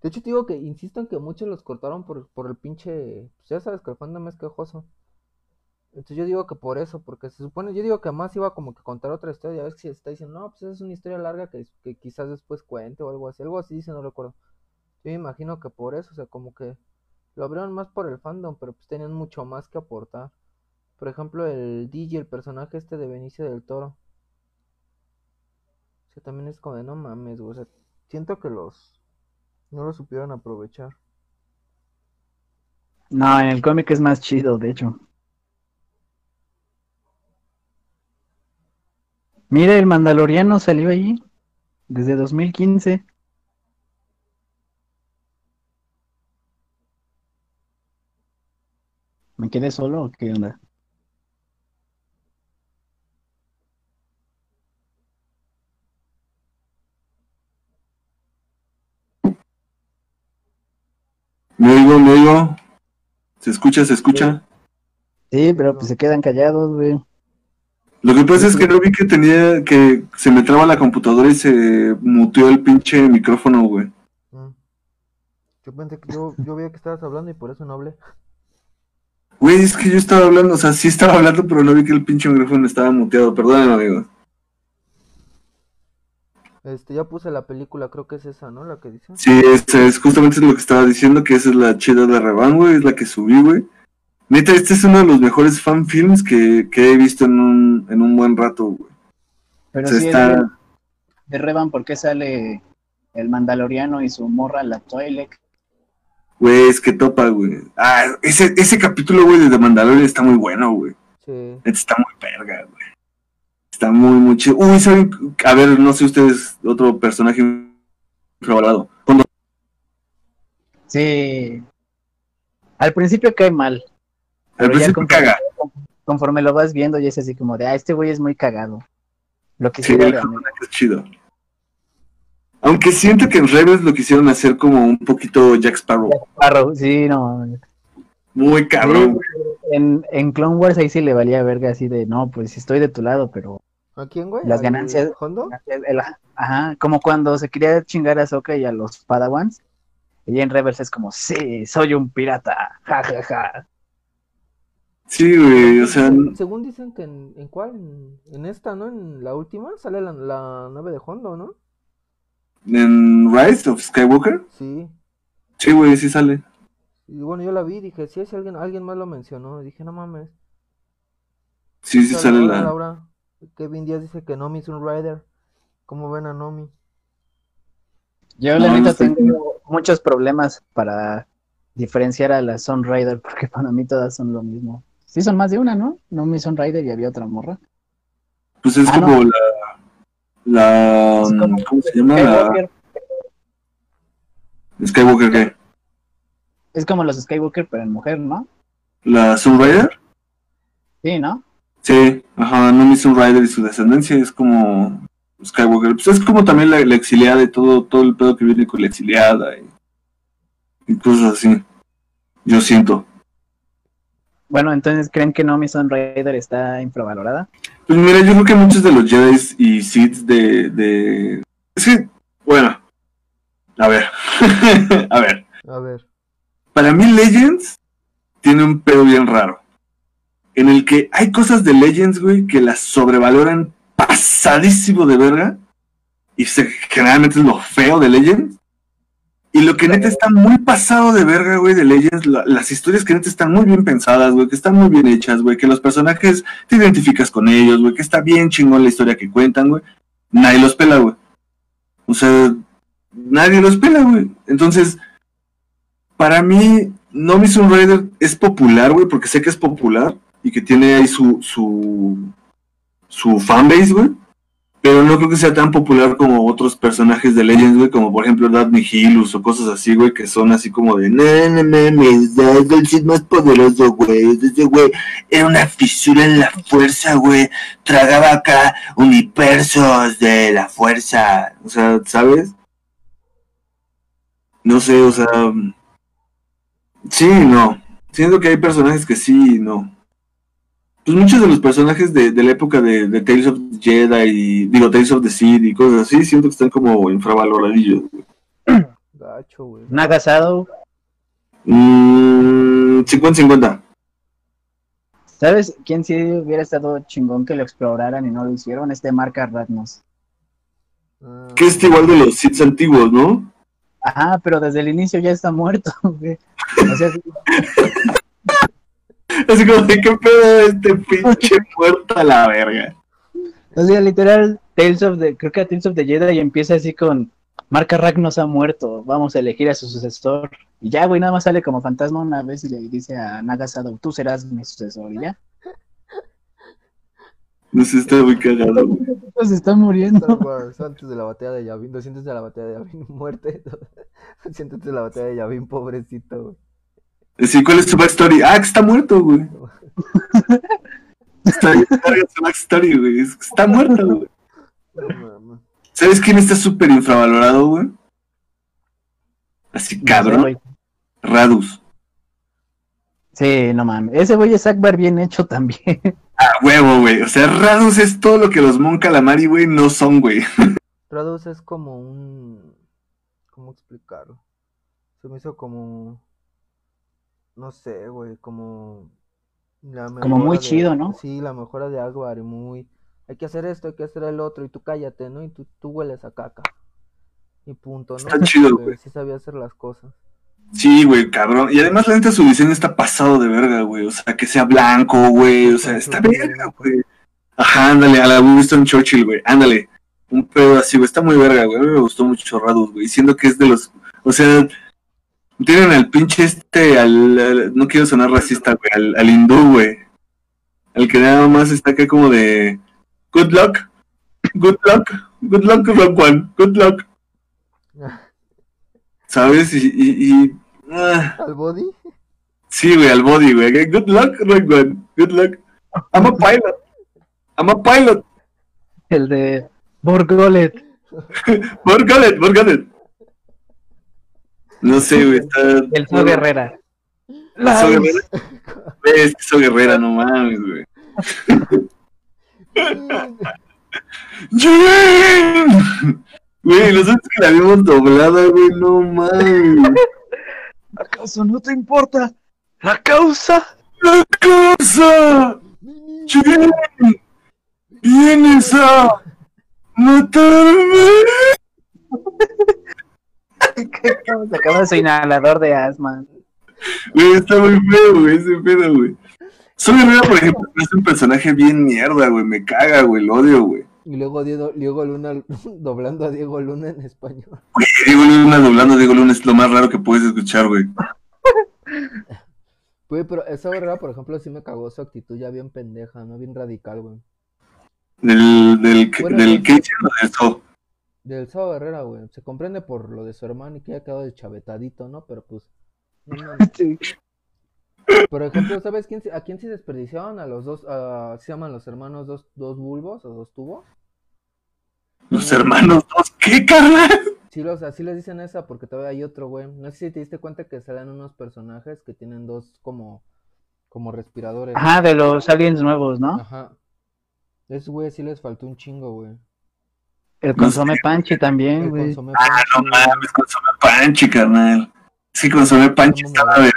De hecho, te digo que insisto en que muchos los cortaron por, por el pinche. Pues ya sabes que el fandom es quejoso. Entonces yo digo que por eso, porque se supone, yo digo que más iba como que contar otra historia. Ves que se está diciendo, no, pues es una historia larga que, que quizás después cuente o algo así. Algo así dice, no recuerdo. Yo me imagino que por eso, o sea, como que lo abrieron más por el fandom, pero pues tenían mucho más que aportar. Por ejemplo, el DJ, el personaje este de Benicio del Toro. O sea, también es como de no mames, güey. O sea, siento que los no lo supieron aprovechar. No, en el cómic es más chido, de hecho. Mira, el Mandaloriano salió allí desde 2015. ¿Me quedé solo o qué onda? Me oigo. ¿Se escucha, se escucha? Sí, pero pues se quedan callados, güey. Lo que pasa es que no vi que tenía, que se me traba la computadora y se muteó el pinche micrófono, güey. Mm. Yo pensé que yo, yo veía que estabas hablando y por eso no hablé. Güey, es que yo estaba hablando, o sea, sí estaba hablando, pero no vi que el pinche micrófono estaba muteado. Perdónenme, amigo. Este, ya puse la película, creo que es esa, ¿no? La que dice. Sí, es, es justamente lo que estaba diciendo, que esa es la chida de Revan, güey, es la que subí, güey. Neta, este es uno de los mejores fanfilms que, que he visto en un, en un buen rato, güey. Pero O sea, sí, está... de, de Revan, ¿por qué sale el Mandaloriano y su morra, la Twi'lek? Güey, es que topa, güey. Ah, ese, ese capítulo, güey, de The Mandalorian está muy bueno, güey. Sí. Está muy verga, güey. Está muy, muy chido. Uy, ¿saben? A ver, no sé ustedes, otro personaje infravalorado. Sí. Al principio cae mal. al principio conforme- caga. Conforme lo vas viendo, ya es así como de, ah, este güey es muy cagado. Lo que Sí, sí el es chido. Aunque siento que en Rebels lo quisieron hacer como un poquito Jack Sparrow. Sparrow, sí, no. Muy cabrón, güey. En, en Clone Wars ahí sí le valía verga así de, no, pues estoy de tu lado, pero ¿A quién, güey? Las ¿Al ganancias- Hondo? el- el- ajá, como cuando se quería chingar a Sokka y a los Padawans, Y en reverse es como, sí, soy un pirata. Ja, ja, ja. Sí, güey, o sea, Según- Según dicen que en, ¿en cuál, en, en esta, ¿no? En la última sale la, la nave de Hondo, ¿no? en Rise of Skywalker, Sí. sí, güey, sí sale. Y bueno, yo la vi, dije, sí, si alguien, alguien más lo mencionó. Dije, no mames. Sí, sí sale la. Laura. Kevin Díaz dice que Nomi es un rider. ¿Cómo ven a Nomi? Yo la No, neta no sé. tengo muchos problemas para diferenciar a la Sunrider porque para mí todas son lo mismo. Sí, son más de una, ¿no? No mi Sunrider y había otra morra. Pues es Ah, como la. La. Es como- ¿Cómo se llama? La Skywalker. Skywalker, ¿qué? Es como los Skywalker, pero en mujer, ¿no? ¿La Sunrider? Sí, ¿no? Sí, ajá, no Miss Rider y su descendencia es como Skywalker. Pues es como también la, la exiliada y todo, todo el pedo que viene con la exiliada y, y cosas así. Yo siento. Bueno, entonces, ¿creen que no mi Sunrider está infravalorada? Pues mira, yo creo que muchos de los Jedi y Sith de, de... Es que, bueno, a ver, a ver. A ver. Para mí Legends tiene un pedo bien raro. En el que hay cosas de Legends, güey, que las sobrevaloran pasadísimo de verga. Y generalmente es lo feo de Legends. Y lo que neta está muy pasado de verga, güey, de Legends, la- las historias que neta están muy bien pensadas, güey, que están muy bien hechas, güey, que los personajes te identificas con ellos, güey, que está bien chingón la historia que cuentan, güey. Nadie los pela, güey. O sea, nadie los pela, güey. Entonces, para mí, No Miss Rider es popular, güey, porque sé que es popular y que tiene ahí su, su, su fanbase, güey. Pero no creo que sea tan popular como otros personajes de Legends, güey, como por ejemplo Daphne Hilus o cosas así, güey, que son así como de, no, no es el Sith más poderoso, güey. Ese güey era una fisura en la fuerza, güey. Tragaba acá universos de la fuerza. O sea, ¿sabes? No sé, o sea, Sí, no. Siento que hay personajes que sí y no. Pues muchos de los personajes de, de la época de, de Tales of the Jedi y digo Tales of the Sith y cosas así, siento que están como infravaloradillos. güey. Gacho, güey. Naga Shadow. Mm, 50-50. ¿Sabes quién sí hubiera estado chingón que lo exploraran y no lo hicieron? Este Marca Ratnos. Ah, Que es igual de los Sith antiguos, ¿no? Ajá, pero desde el inicio ya está muerto, güey. O sea, sí, Así como de qué pedo este pinche muerto a la verga. o sea, literal, Tales of the, creo que Tales of the Jedi empieza así con Marca Ragnos ha muerto, vamos a elegir a su sucesor. Y ya, güey, nada más sale como fantasma una vez y le dice a Naga Shadow, tú serás mi sucesor, y ya. No sé, está muy cagado. güey. Pues está Star muriendo. Wars, antes de la batalla de Yavin, 200 de la batalla de Yavin, muerte. 200 de la batalla de Yavin, pobrecito, güey. Sí, ¿cuál es su backstory? Ah, que está muerto, güey. Está bien su backstory, güey. Está muerto, güey. No. ¿Sabes quién está súper infravalorado, güey? Así cabrón. Radus. Sí, no mames. Ese güey es Akbar bien hecho también. Ah, huevo, güey. O sea, Radus es todo lo que los Mon Calamari, güey, no son, güey. Radus es como un. ¿Cómo explicarlo? Se me hizo como. No sé, güey, como. La Como muy de- chido, ¿no? Sí, la mejora de y muy. Hay que hacer esto, hay que hacer el otro, y tú cállate, ¿no? Y tú, tú hueles a caca. Y punto, ¿no? Está chido, güey. Sí sabía hacer las cosas. Sí, güey, cabrón. Y además, la neta, su diseño está pasado de verga, güey. O sea, que sea blanco, güey. O sea, está verga, güey. Ajá, ándale, a la Winston Churchill, güey. Ándale. Un pedo así, güey. Está muy verga, güey. A mí me gustó mucho Radus, güey. Siendo que es de los. O sea, tienen al pinche este, al. al- no quiero sonar racista, güey. Al, al hindú, güey. Al que nada más está acá como de. Good luck. Good luck. Good luck, Rock One. Good luck. ¿Sabes? Y. y, y- ah. ¿Al body? Sí, güey, al body, güey. Good luck, Rock One. Good luck. I'm a pilot. I'm a pilot. El de Borgolet. Forgot it. No sé, güey. Está. El So Guerrera. So Guerrera. Es que So Guerrera, no mames, güey. Güey, nosotros que la vimos doblada, güey, no mames. ¿Acaso no te importa la causa? ¡La casa! ¿Quién? ¿Vienes a matarme? Sacamos su inhalador de asma. Güey, está muy feo, güey, ese pedo, güey. Soy Herrera, por ejemplo, es un personaje bien mierda, güey, me caga, güey, lo odio, güey. Y luego Diego, Diego Luna doblando a Diego Luna en español. Güey, Diego Luna doblando a Diego Luna es lo más raro que puedes escuchar, güey. Güey, pero esa Herrera, por ejemplo, sí me cagó su actitud ya bien pendeja, ¿no? Bien radical, güey. Del, del, Bueno, del sí. que hicieron de eso. Del Sao Herrera, güey. Se comprende por lo de su hermano y que haya quedado deschavetadito, ¿no? Pero pues. no mames. Por ejemplo, ¿sabes quién, a quién se desperdiciaron? A los dos, a- se llaman los hermanos dos, dos bulbos o dos tubos. Los hermanos dos, ¿qué, carnal? Sí, los, así les dicen esa porque todavía hay otro, güey. No sé si te diste cuenta que salen unos personajes que tienen dos como, como respiradores. Ajá, de los aliens nuevos, ¿no? Ajá. Esos güey sí les faltó un chingo, güey. El consome Panchi también, güey. Ah, no mames, consome panchi, carnal. Sí, consome panchi estaba verguero,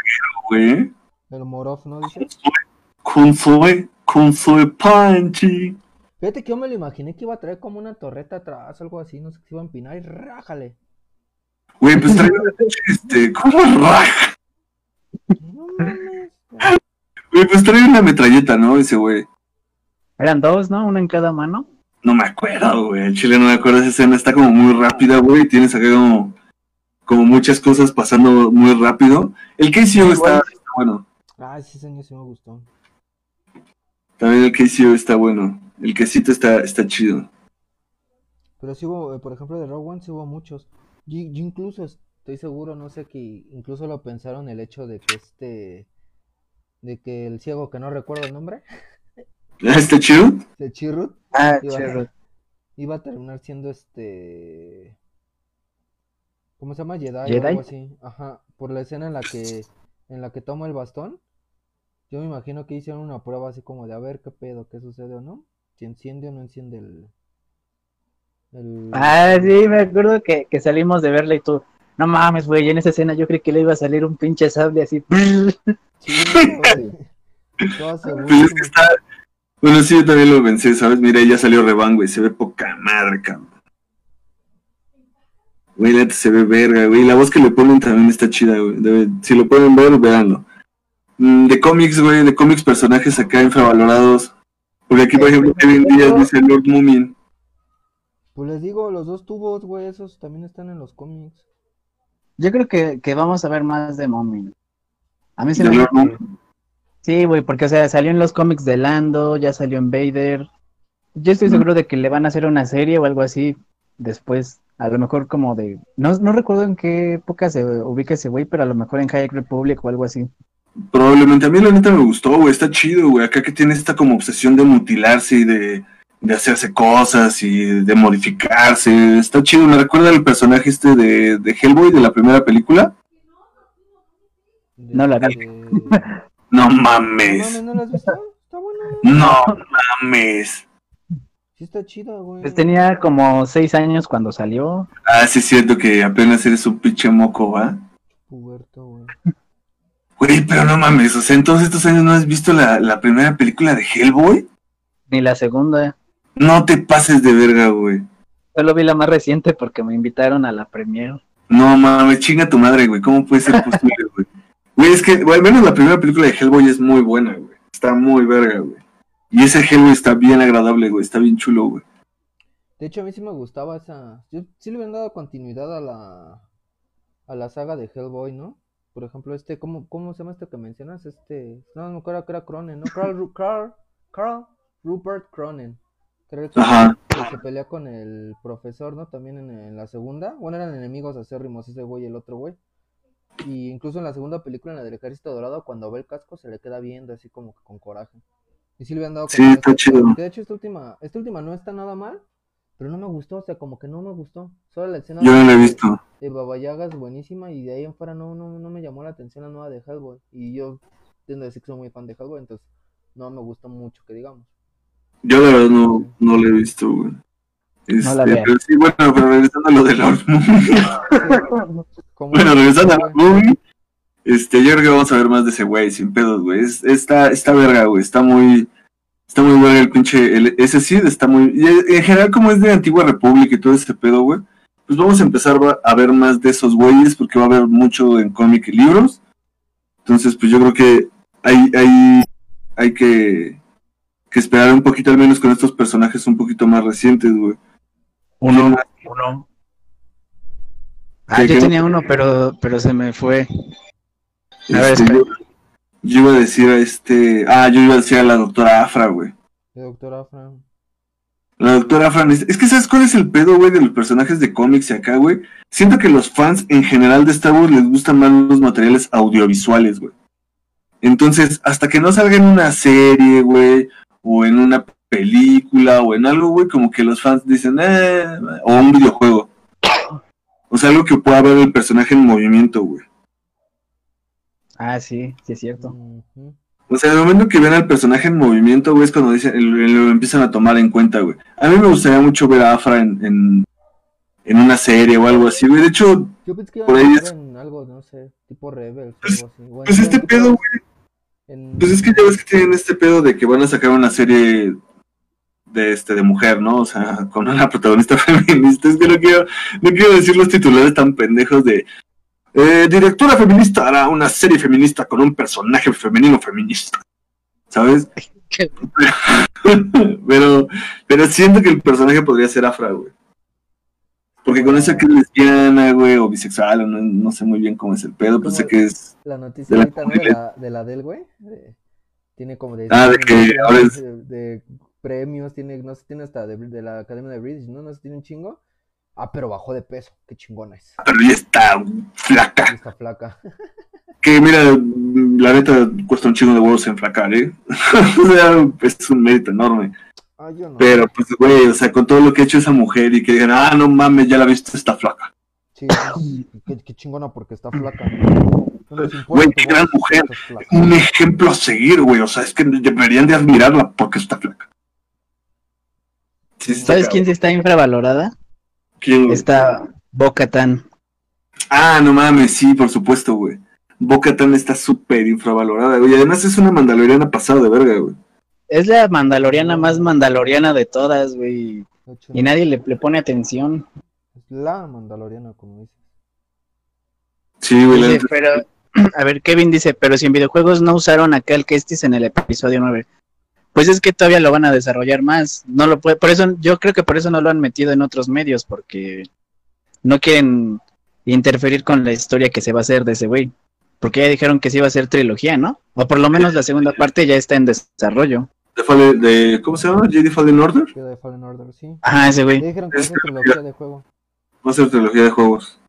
güey. El Morof, ¿no? Dice. Consome, consome panchi. Fíjate que yo me lo imaginé que iba a traer como una torreta atrás, algo así, no sé, que se iba a empinar y rájale. Güey, pues trae una pinche, este, ¿cómo raja? No mames. Güey, pues trae una metralleta, ¿no? Ese güey. Eran dos, ¿no? Uno en cada mano. No me acuerdo, güey. En Chile no me acuerdo esa escena. Está como muy rápida, güey. Tienes acá como, como muchas cosas pasando muy rápido. El KCO está, está bueno. Ah, sí, señor, sí me gustó. También el KCO está bueno. El quesito está, está chido. Pero sí hubo, eh, por ejemplo, de Rogue One sí hubo muchos. Yo, yo incluso estoy seguro, no sé, que incluso lo pensaron el hecho de que este, de que el ciego, que no recuerdo el nombre, ¿Está chido? de Chirrut, Ah, iba, chirro. iba a terminar siendo este, ¿cómo se llama? Jedi, o ¿Jedi? algo así. Ajá, por la escena en la que, en la que toma el bastón. Yo me imagino que hicieron una prueba así como de a ver qué pedo, qué sucede o no. Si enciende o no enciende el, el... Ah, sí, me acuerdo que, que salimos de verla y tú. No mames, güey, en esa escena yo creí que le iba a salir un pinche sable así. Sí. Todo segurísimo. Pues es que está. Bueno, sí, yo también lo pensé, ¿sabes? Mira, ya salió Revan, güey. Se ve poca cabrón. Güey, se ve verga, güey. La voz que le ponen también está chida, güey. Debe- Si lo pueden ver, véanlo. Mm, De cómics, güey, de cómics personajes acá infravalorados. Porque aquí, por ejemplo, Kevin Díaz dice Lord Moomin. Pues les digo, los dos tubos, güey, esos también están en los cómics. Yo creo que, que vamos a ver más de Mommy. A mí se me Lord Moomin. Sí, güey, porque o sea, salió en los cómics de Lando, ya salió en Vader. Yo estoy seguro de que le van a hacer una serie o algo así después. A lo mejor como de... No, no recuerdo en qué época se ubica ese güey, pero a lo mejor en High Republic o algo así. Probablemente a mí la neta me gustó, güey. Está chido, güey. Acá que tiene esta como obsesión de mutilarse y de, de hacerse cosas y de modificarse. Está chido. Me recuerda al personaje este de, de Hellboy de la primera película. No la vi. No No mames. mames, ¿no la has visto? Está buena. No mames. Sí está chida, güey. Pues tenía como seis años cuando salió. Ah, sí es cierto que apenas eres un pinche moco, ¿va? Puberto, güey. Güey, pero no mames. O sea, en todos estos años no has visto la, la primera película de Hellboy. Ni la segunda. No te pases de verga, güey. Solo vi la más reciente porque me invitaron a la premiere. No mames, chinga tu madre, güey. ¿Cómo puede ser posible, güey? Güey, es que, al menos la primera película de Hellboy es muy buena, güey. Está muy verga, güey. Y ese Hellboy está bien agradable, güey. Está bien chulo, güey. De hecho, a mí sí me gustaba esa. Yo sí le habían dado continuidad a la. a la saga de Hellboy, ¿no? Por ejemplo, este, ¿cómo, cómo se llama este que mencionas? Este. No, no me acuerdo que era Cronen, ¿no? Carl, Carl, Carl Rupert Cronen. El que, Ajá. que se pelea con el profesor, ¿no? También en, en la segunda. Bueno, eran enemigos acérrimos ese güey y el otro güey. Y incluso en la segunda película, en la del Ejército Dorado, cuando ve el casco, se le queda viendo así como que con coraje. Y sí le habían dado Sí, está chido. De hecho, esta última, esta última no está nada mal, pero no me gustó, o sea, como que no me gustó. Solo la escena Yo no de, lo he visto. de Baba Yaga es buenísima y de ahí en fuera no, no, no me llamó la atención la nueva de Hellboy. Y yo tiendo a decir que soy muy fan de Hellboy, entonces no me gustó mucho, que digamos. Yo la verdad no, no lo he visto, güey. No la Este, pero sí, bueno, pero regresando a lo de. Como- bueno, regresando a. Lord Movie. Este, yo creo que vamos a ver más de ese güey, sin pedos, güey. Es, está, está verga, güey. Está muy. Está muy verga el pinche. El, ese sí, está muy. Y en general, como es de Antigua República y todo ese pedo, güey. Pues vamos a empezar a ver más de esos güeyes, porque va a haber mucho en cómic y libros. Entonces, pues yo creo que hay, hay, hay que, que esperar un poquito, al menos con estos personajes un poquito más recientes, güey. Uno, uno. Ah, ¿Qué, yo tenía uno, pero, pero se me fue. A ver, Este, yo, yo iba a decir a este. Ah, yo iba a decir a la doctora Afra, güey. De Doctor Afra. La doctora Afra. Es es que, ¿sabes cuál es el pedo, güey, de los personajes de cómics y acá, güey? Siento que los fans en general de Star Wars les gustan más los materiales audiovisuales, güey. Entonces, hasta que no salga en una serie, güey, o en una película, o en algo, güey, como que los fans dicen, eh, o un videojuego. O sea, algo que pueda ver el personaje en movimiento, güey. Ah, sí, sí es cierto. O sea, el momento que ven al personaje en movimiento, güey, es cuando dicen, lo, lo empiezan a tomar en cuenta, güey. A mí me gustaría mucho ver a Afra en, en, en una serie o algo así, güey. De hecho, Yo pensé que iban Por a ahí es- en algo, no sé, tipo Rebels o Pues- algo así. Bueno, pues este pedo, güey, en- pues es que ya ves que tienen este pedo de que van a sacar una serie de este de mujer, ¿no? O sea, con una protagonista feminista. Es que no quiero, no quiero decir los titulares tan pendejos de eh, directora feminista hará una serie feminista con un personaje femenino feminista. ¿Sabes? Pero, pero siento que el personaje podría ser Afra, güey. Porque con eso que es lesbiana, güey, o bisexual, o no, no sé muy bien cómo es el pedo, pues sé que es. La noticia de la de, la, de la del güey. de- tiene como de. Ah, de que ahora es- de premios, tiene, no sé, tiene hasta de, de la Academia de British, ¿no? No sé, tiene un chingo. Ah, pero bajó de peso, qué chingona es. Pero ya está flaca. Está flaca. Que mira, la neta cuesta un chingo de huevos enflacar, ¿eh? o sea, es un mérito enorme. Ah, yo no. Pero, pues, güey, o sea, con todo lo que ha hecho esa mujer y que digan, ah, no mames, ya la viste, está flaca. Sí, qué, qué chingona porque está flaca. No Güey, qué gran mujer. Un ejemplo a seguir, güey, o sea, es que deberían de admirarla porque está flaca. Sí, ¿Sabes cabrón. quién sí está infravalorada? ¿Quién? Está Boca Tan. Ah, no mames, sí, por supuesto, güey. Boca Tan está súper infravalorada, güey. Además es una mandaloriana pasada de verga, güey. Es la mandaloriana más mandaloriana de todas, güey. Y nadie le, le pone atención. Es la Mandaloriana, como dices. Sí, güey. Dice, pero, a ver, Kevin dice, pero si en videojuegos no usaron acá el Kestis en el episodio 9. Pues es que todavía lo van a desarrollar más. No lo puede, por eso, yo creo que por eso no lo han metido en otros medios, porque no quieren interferir con la historia que se va a hacer de ese güey. Porque ya dijeron que sí iba a ser trilogía, ¿no? O por lo menos la segunda parte ya está en desarrollo. de Fallen- de- ¿Cómo se llama? ¿JD Fallen Order? Jedi Fallen Order, sí. Ajá, ese Ya güey. dijeron que es una trilogía de juego. Va a ser trilogía de juegos.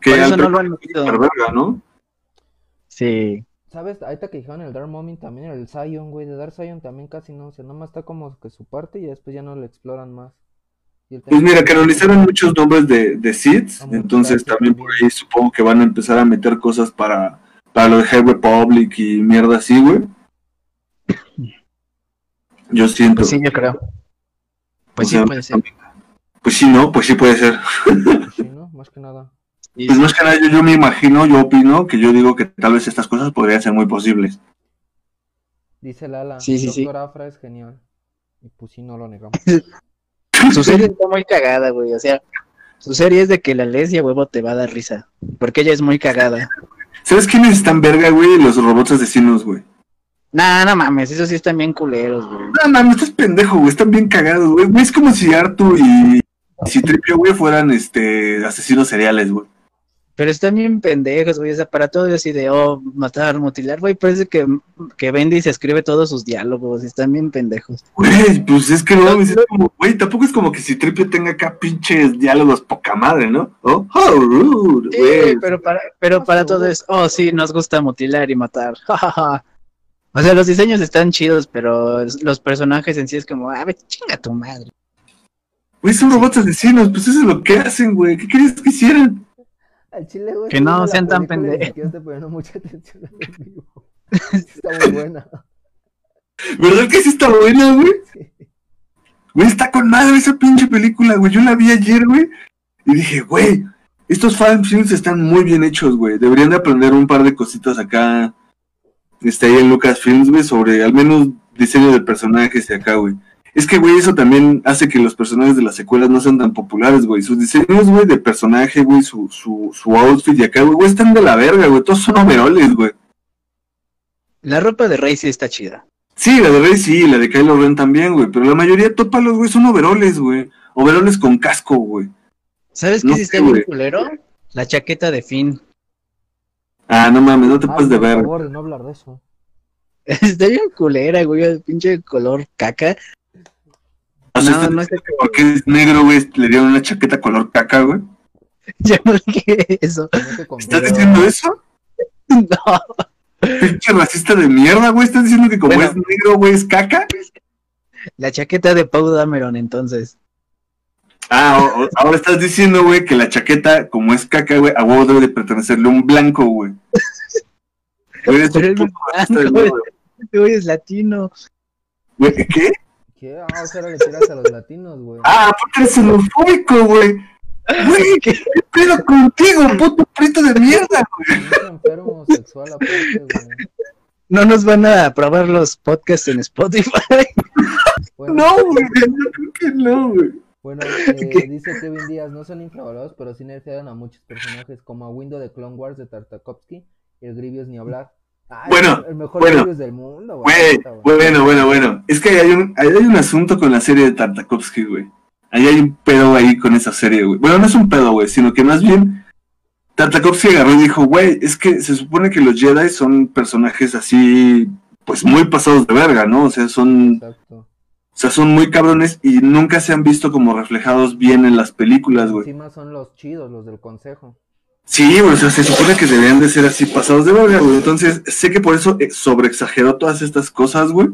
Que Por eso no lo han metido. verga, ¿no? Sí. ¿Sabes? Ahorita que dijeron el Dark Mommy también, el Zion, güey, de Dark Zion también casi no, o sea, nomás está como que su parte y después ya no lo exploran más. Y el Pues mira, canonizaron muchos nombres de, de Sith, Ah, entonces también por ahí supongo que van a empezar a meter cosas para, para lo de High Republic y mierda así, güey. Yo siento. Pues sí, yo creo. Pues O sí, sea, puede ser. Pues sí, ¿no? Pues sí puede ser. Sí, ¿no? Más que nada. Y- Pues más que nada yo, yo me imagino, yo opino, que yo digo que tal vez estas cosas podrían ser muy posibles. Dice Lala, Sí, sí, sí. Doctor Afra es genial. Y pues sí, no lo negamos. Su serie está muy cagada, güey. O sea, su serie es de que la lees y a huevo te va a dar risa. Porque ella es muy cagada. ¿Sabes quiénes están verga, güey? Los robots asesinos, güey. Nah, no mames, esos sí están bien culeros, güey. No, mames, estás pendejo, güey. Están bien cagados, güey. Güey, Es como si Artu y si Tripio, güey, fueran este asesinos seriales, güey. Pero están bien pendejos, güey. O sea, para todo así de, oh, matar, mutilar, güey. Parece que, que Bendy se escribe todos sus diálogos. y Están bien pendejos. Güey, pues es que no, es como, güey, tampoco es como que si Tripio tenga acá pinches diálogos poca madre, ¿no? Oh, how rude, Sí, güey. pero para, pero para todo es, oh, sí, nos gusta mutilar y matar. O sea, los diseños están chidos, pero los personajes en sí es como, ah, ve, chinga tu madre. Güey, son robots asesinos, pues eso es lo que hacen, güey. ¿Qué querías que hicieran? Al chile, güey. Que no sean tan pendejos. poniendo mucha atención al vivo. Está muy buena. ¿Verdad que sí está buena, güey? Sí. Güey, está con madre esa pinche película, güey. Yo la vi ayer, güey. Y dije, güey, estos fanfilms están muy bien hechos, güey. Deberían de aprender un par de cositas acá. Este, ahí en Lucasfilms, güey, sobre al menos diseño de personajes y acá, güey. Es que, güey, eso también hace que los personajes de las secuelas no sean tan populares, güey. Sus diseños, güey, de personaje, güey, su, su, su outfit y acá, güey, güey, están de la verga, güey. Todos son overoles, güey. La ropa de Rey sí está chida. Sí, la de Rey sí, la de Kylo Ren también, güey. Pero la mayoría, tópalos, güey, son overoles, güey. Overoles con casco, güey. ¿Sabes qué No está bien güey. culero? La chaqueta de Finn. Ah, no mames, no te Ay, pases de por ver. favor, de no hablar de eso. Está bien culera, güey. El pinche color caca. No, este- no porque es negro, güey, le dieron una chaqueta color caca, güey. Yo no dije eso. ¿Estás diciendo eso? No. Pinche racista de mierda, güey. ¿Estás diciendo que como Bueno. es negro, güey, es caca? La chaqueta de Pau Dameron, entonces. Ah, o- o- ahora estás diciendo, güey, que la chaqueta, como es caca, güey, a huevo debe de pertenecerle a un blanco, güey. Güey, es blanco, Este güey es latino. güey. ¿Qué? ¿Qué? Ah, o sea, ahora le tiras a los latinos, güey. Ah, porque eres xenofóbico, güey. Güey, ¿qué pedo contigo, puto prieto de mierda, güey? Enfermo sexual aparte, güey. No nos van a aprobar los podcasts en Spotify. Bueno, No, güey, yo creo que no, güey. Bueno, eh, dice Kevin Díaz, no son infravalorados, pero sí nerfearon a muchos personajes, como a Window de Clone Wars de Tartakovsky y el Grievous ni hablar. Bueno, el mejor bueno, del mundo, güey. Bueno, bueno, bueno. Es que hay un, hay un asunto con la serie de Tartakovsky, güey. Ahí hay un pedo ahí con esa serie, güey. Bueno, no es un pedo, güey, sino que más bien Tartakovsky agarró y dijo, güey, es que se supone que los Jedi son personajes así, pues muy pasados de verga, ¿no? O sea, son, Exacto. o sea, son muy cabrones y nunca se han visto como reflejados bien en las películas, güey. Encima son los chidos, los del consejo. Sí, o sea, se supone que deberían de ser así pasados de verga, güey. Entonces, sé que por eso eh, sobreexageró todas estas cosas, güey.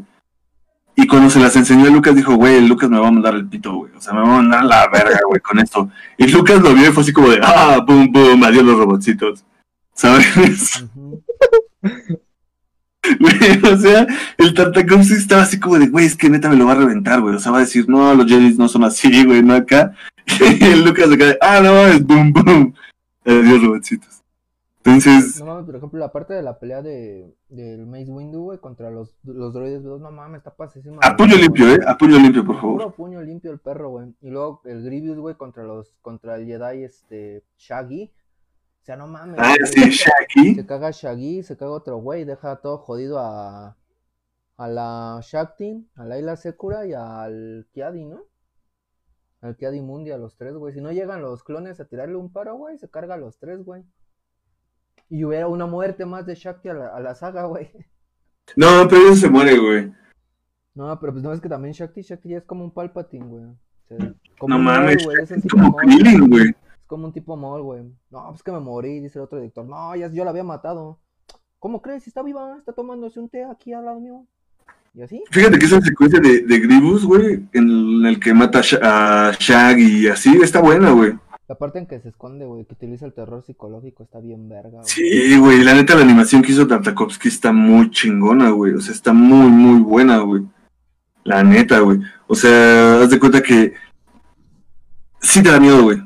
Y cuando se las enseñó a Lucas, dijo, güey, Lucas me va a mandar el pito, güey. O sea, me va a mandar la verga, güey, con esto. Y Lucas lo vio y fue así como de, ah, boom, boom, adiós los robotcitos. ¿Sabes? Güey, o sea, el Tartakovsky estaba así como de, güey, es que neta me lo va a reventar, güey. O sea, va a decir, no, los Jedi no son así, güey, no acá. Y el Lucas acá de, ah, no, es boom, boom. Adiós, robotcitos. Entonces, No mames, por ejemplo, la parte de la pelea de del Maze Windu, güey, contra los, los droides, güey, no mames, está pasísima. a puño limpio, eh, a puño limpio, por favor. Puro puño limpio el perro, güey. Y luego el Grievous, güey, contra los contra el Jedi este Shaggy. O sea, no mames. Ah, güey. sí, Shaggy. Se caga Shaggy, se caga otro güey, deja todo jodido a a la Shakti, a Laila Sekura y al Kiadi, ¿no? Al Kiadi Mundi, a los tres, güey. Si no llegan los clones a tirarle un paro, güey, se carga a los tres, güey. Y hubiera una muerte más de Shakti a la, a la saga, güey. No, pero eso se muere, güey. No, pero pues no es que también Shakti, Shakti ya es como un Palpatine, güey. O sea, como No un mames, es es como Krillin, güey. Es como un tipo mol, güey. No, pues que me morí, dice el otro director. No, ya yo la había matado. ¿Cómo crees? Si está viva, está tomándose un té aquí al lado mío. ¿Y así? Fíjate que esa secuencia de, de Grievous, güey, en el que mata a, Sha- a Shaggy y así, está buena, güey. La parte en que se esconde, güey, que utiliza el terror psicológico está bien verga, güey. Sí, güey, la neta la animación que hizo Tartakovsky está muy chingona, güey. O sea, está muy, muy buena, güey. La neta, güey. O sea, haz de cuenta que sí te da miedo, güey.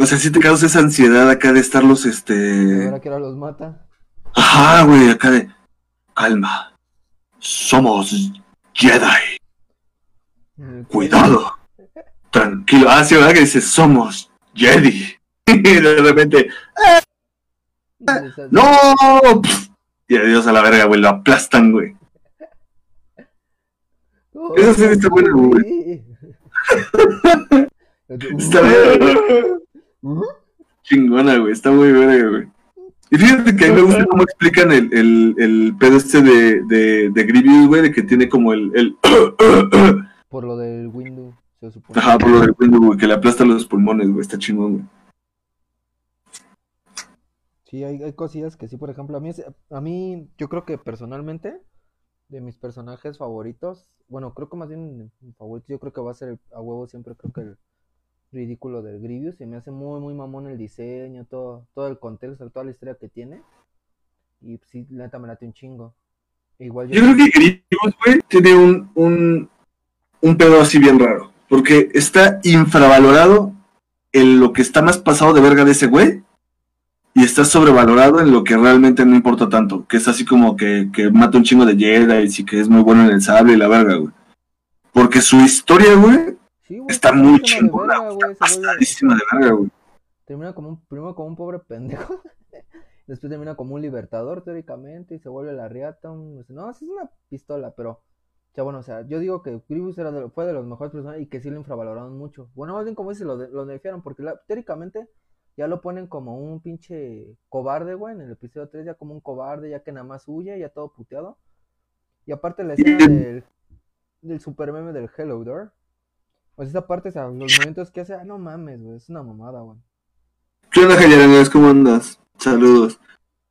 O sea, sí te causa esa ansiedad acá de estarlos, este... ahora que ahora los mata. Ajá, güey, acá de... Calma. Somos Jedi. Mm, Cuidado. Tranquilo. Ah, sí, ¿verdad? Que dice, somos Jedi. Y de repente, ¡No! Y adiós a la verga, güey. Lo aplastan, güey. "Oh, Esa serie está buena, güey. sí". Está bien. Chingona, güey. Está muy verga, güey. Y fíjate que a mí me gusta cómo explican el, el, el pedo este de, de, de Grievous, güey, de que tiene como el... el Por lo del Windu, se supone. Ajá, por lo del Windu, güey, que le aplasta los pulmones, güey. Está chingón, güey. Sí, hay, hay cosillas que sí, por ejemplo, a mí, es- a mí, yo creo que personalmente, de mis personajes favoritos, bueno, creo que más bien mi favorito, yo creo que va a ser el- a huevo siempre, creo que el ridículo del Grievous, se me hace muy, muy mamón el diseño, todo, todo el contexto, toda la historia que tiene, y pues, sí, la neta me late un chingo. Igual Yo creo que Grievous, güey, tiene un, un, un pedo así bien raro. Porque está infravalorado en lo que está más pasado de verga de ese güey. Y está sobrevalorado en lo que realmente no importa tanto. Que es así como que, que mata un chingo de Jedi y que es muy bueno en el sable y la verga, güey. Porque su historia, güey, Sí, güey, está muy chingona. güey, pasadísima de verga, güey. termina como un, primero como un pobre pendejo, después termina como un libertador teóricamente y se vuelve la riata, un, no, sí es una pistola, pero, o sea, bueno, o sea, yo digo que Grievous era de, fue de los mejores personajes y que sí lo infravaloraron mucho, bueno, más bien como dice, lo, de- lo nerfearon, porque la- teóricamente ya lo ponen como un pinche cobarde, güey, en el episodio 3 ya como un cobarde, ya que nada más huye, ya todo puteado, y aparte la escena del, del super meme del Hello Door, pues esa parte, o sea, los momentos que hace, ah, no mames, güey, es una mamada, güey. ¿Qué onda, Jayarangas? ¿Cómo andas? Saludos.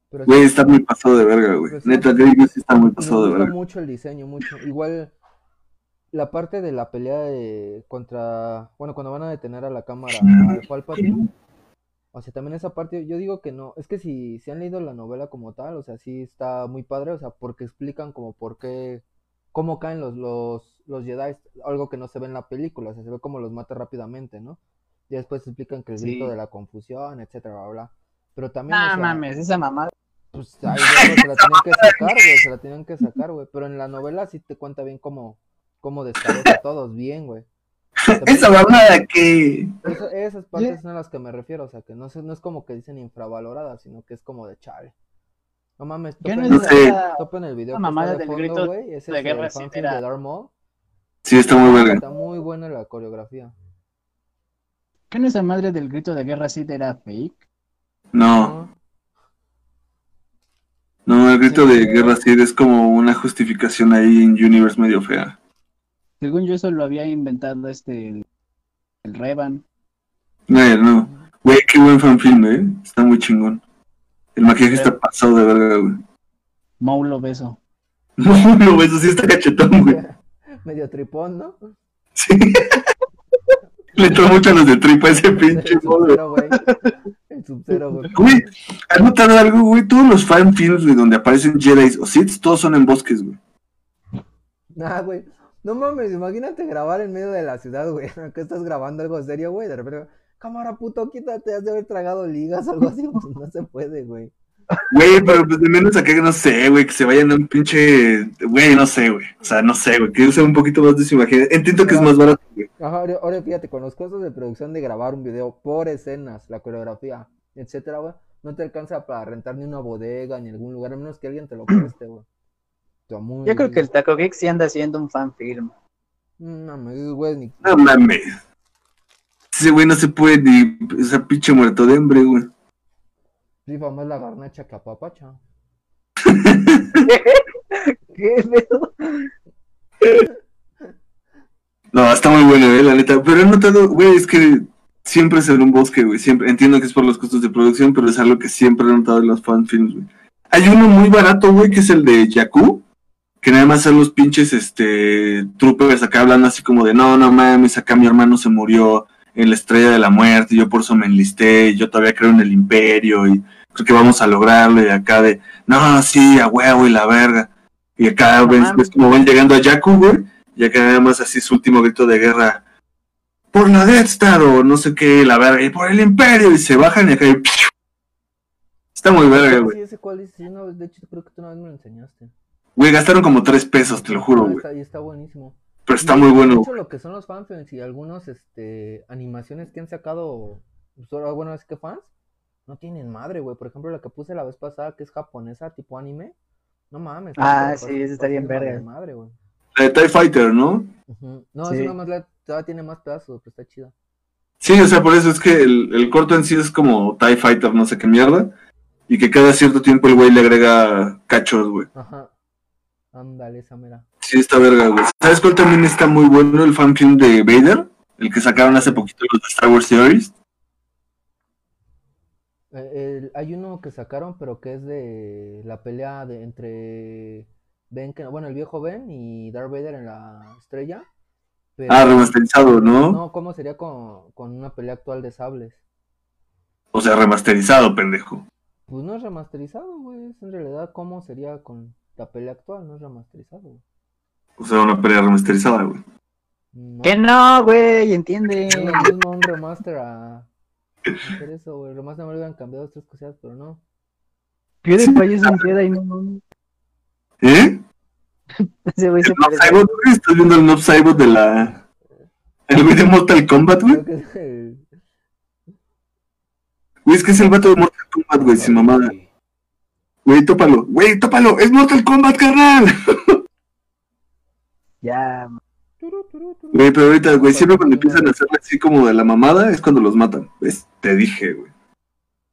Pero Güey, sí, está muy pasado de verga, güey. Neta, sí. Grievous sí está muy pasado de gusta verga. mucho el diseño, mucho. Igual la parte de la pelea de contra, bueno, cuando van a detener a la cámara de Palpatine. O sea, también esa parte, yo digo que no, es que si, si han leído la novela como tal, o sea, sí está muy padre, o sea, porque explican como por qué, cómo caen los, los, los Jedi, algo que no se ve en la película, o sea, se ve como los mata rápidamente, ¿no? Y después explican que el grito Sí. de la confusión, etcétera, bla, bla. Pero también, o No sea, mames, esa mamada. pues ahí se la tenían que sacar, güey, se la tenían que sacar, güey. Pero en la novela sí te cuenta bien cómo, cómo a todos bien, güey. Esa mamada que. Eso- esas partes son a las que me refiero, o sea, que no, no es como que dicen infravaloradas, sino que es como de chale. No mames, ¿Qué topen, no topen el video esa que mamada está de del fondo, grito güey, ese de es guerra el sí fanfilm de Darth Maul. Sí, está muy verga. Está muy buena la coreografía. ¿Qué no esa madre del grito de guerra sí era fake? No, ¿no? el grito de guerra sí es como una justificación ahí en Universe medio fea. Según yo eso lo había inventado este el, el Revan. No, no. Güey, qué buen fanfilm, eh. Está muy chingón. El maquillaje está pasado de verga, güey. Maulo beso. No, no, eso sí está cachetón, güey. Medio tripón, ¿no? Sí. Le entró mucho a los de tripa ese pinche El modo. El Sub-Zero, güey. Güey, ¿has notado algo, güey? Todos los fanfilms de donde aparecen Jedi o Sith, todos son en bosques, güey. Ah, güey. No mames, imagínate grabar en medio de la ciudad, güey. Que estás grabando algo serio, güey. De repente, cámara puto, quítate, has de haber tragado ligas o algo así. Pues no se puede, güey. Güey, pero pues de menos acá que no sé, güey, que se vayan a un pinche. Güey, no sé, güey. O sea, no sé, güey, que usen un poquito más de su imaginación. Entiendo que es más barato, güey. Ajá, ahora, fíjate, con los costos de producción de grabar un video por escenas, la coreografía, etcétera, güey, no te alcanza para rentar ni una bodega ni algún lugar, a menos que alguien te lo preste, güey. O sea, Yo creo que el. Taco Geek sí anda haciendo un fanfilm. No mames, güey, ni... No mames. Ese güey no se puede ni. Esa pinche muerto de hambre, güey. Rifa más la garnacha que a papacha. ¿Qué pedo? No, está muy bueno, eh, la neta. Pero he notado, güey, es que siempre es en un bosque, güey. Siempre. Entiendo que es por los costos de producción, pero es algo que siempre he notado en los fanfilms, güey. Hay uno muy barato, güey, que es el de Jakku. Que nada más son los pinches, este, troopers acá hablando así como de, no, no mames, acá mi hermano se murió en la estrella de la muerte, y yo por eso me enlisté, y yo todavía creo en el imperio, y que vamos a lograrlo, y acá de, no, sí, a huevo y la verga. Y acá ves, como van llegando a Jakku, güey, y acá nada más así su último grito de guerra, por la Death Star, o no sé qué, la verga, y por el imperio, y se bajan y acá, y está muy verga, güey. Sí, ese sí, no, de hecho creo que tú una vez me lo enseñaste. Güey, gastaron como tres pesos, te lo juro, güey. está, y está buenísimo. Pero está Y, muy de bueno, hecho, lo que son los fanfilms y algunos, este, animaciones que han sacado, pues, bueno, es que fans, no tienen madre, güey. Por ejemplo, la que puse la vez pasada, que es japonesa, tipo anime. No mames. Ah, sí, esa está bien verga. madre, güey. La de TIE Fighter, ¿no? Ujú. No, Sí. es una más, la, todavía tiene más pedazos, pero está chida. Sí, o sea, por eso es que el, el corto en sí es como TIE Fighter, no sé qué mierda. Y que cada cierto tiempo el güey le agrega cachos, güey. Ajá. Ándale, esa mera. Sí, está verga, güey. ¿Sabes cuál también está muy bueno? El fanfilm de Vader. El que sacaron hace poquito los de Star Wars Theories. Eh, el- hay uno que sacaron, pero que es de la pelea de entre Ben, que, bueno, el viejo Ben y Darth Vader en la estrella. Pero, Ah, remasterizado, ¿no? no, ¿cómo sería con, con una pelea actual de sables? O sea, remasterizado, pendejo. Pues no es remasterizado, güey. Es en realidad cómo sería con la pelea actual, no es remasterizado, güey. O sea, una pelea remasterizada, güey. No, Que no, güey, entiende. es un remaster a hacer eso, güey. Remaster me lo hubieran cambiado dos, tres cosas, pero no. PewDiePie es un Jedi, no mames. ¿Eh? Ese güey se parece. Estás viendo el Noob Saibot de la. El güey de Mortal Kombat, güey. Creo que es el- Güey, es que es el vato de Mortal Kombat, güey, sin mamada. Güey, tópalo. Güey, tópalo. Es Mortal Kombat, carnal. Ya, turu. Güey, pero ahorita, güey, siempre cuando empiezan a hacerle así como de la mamada es cuando los matan. ¿Ves? Te dije, güey.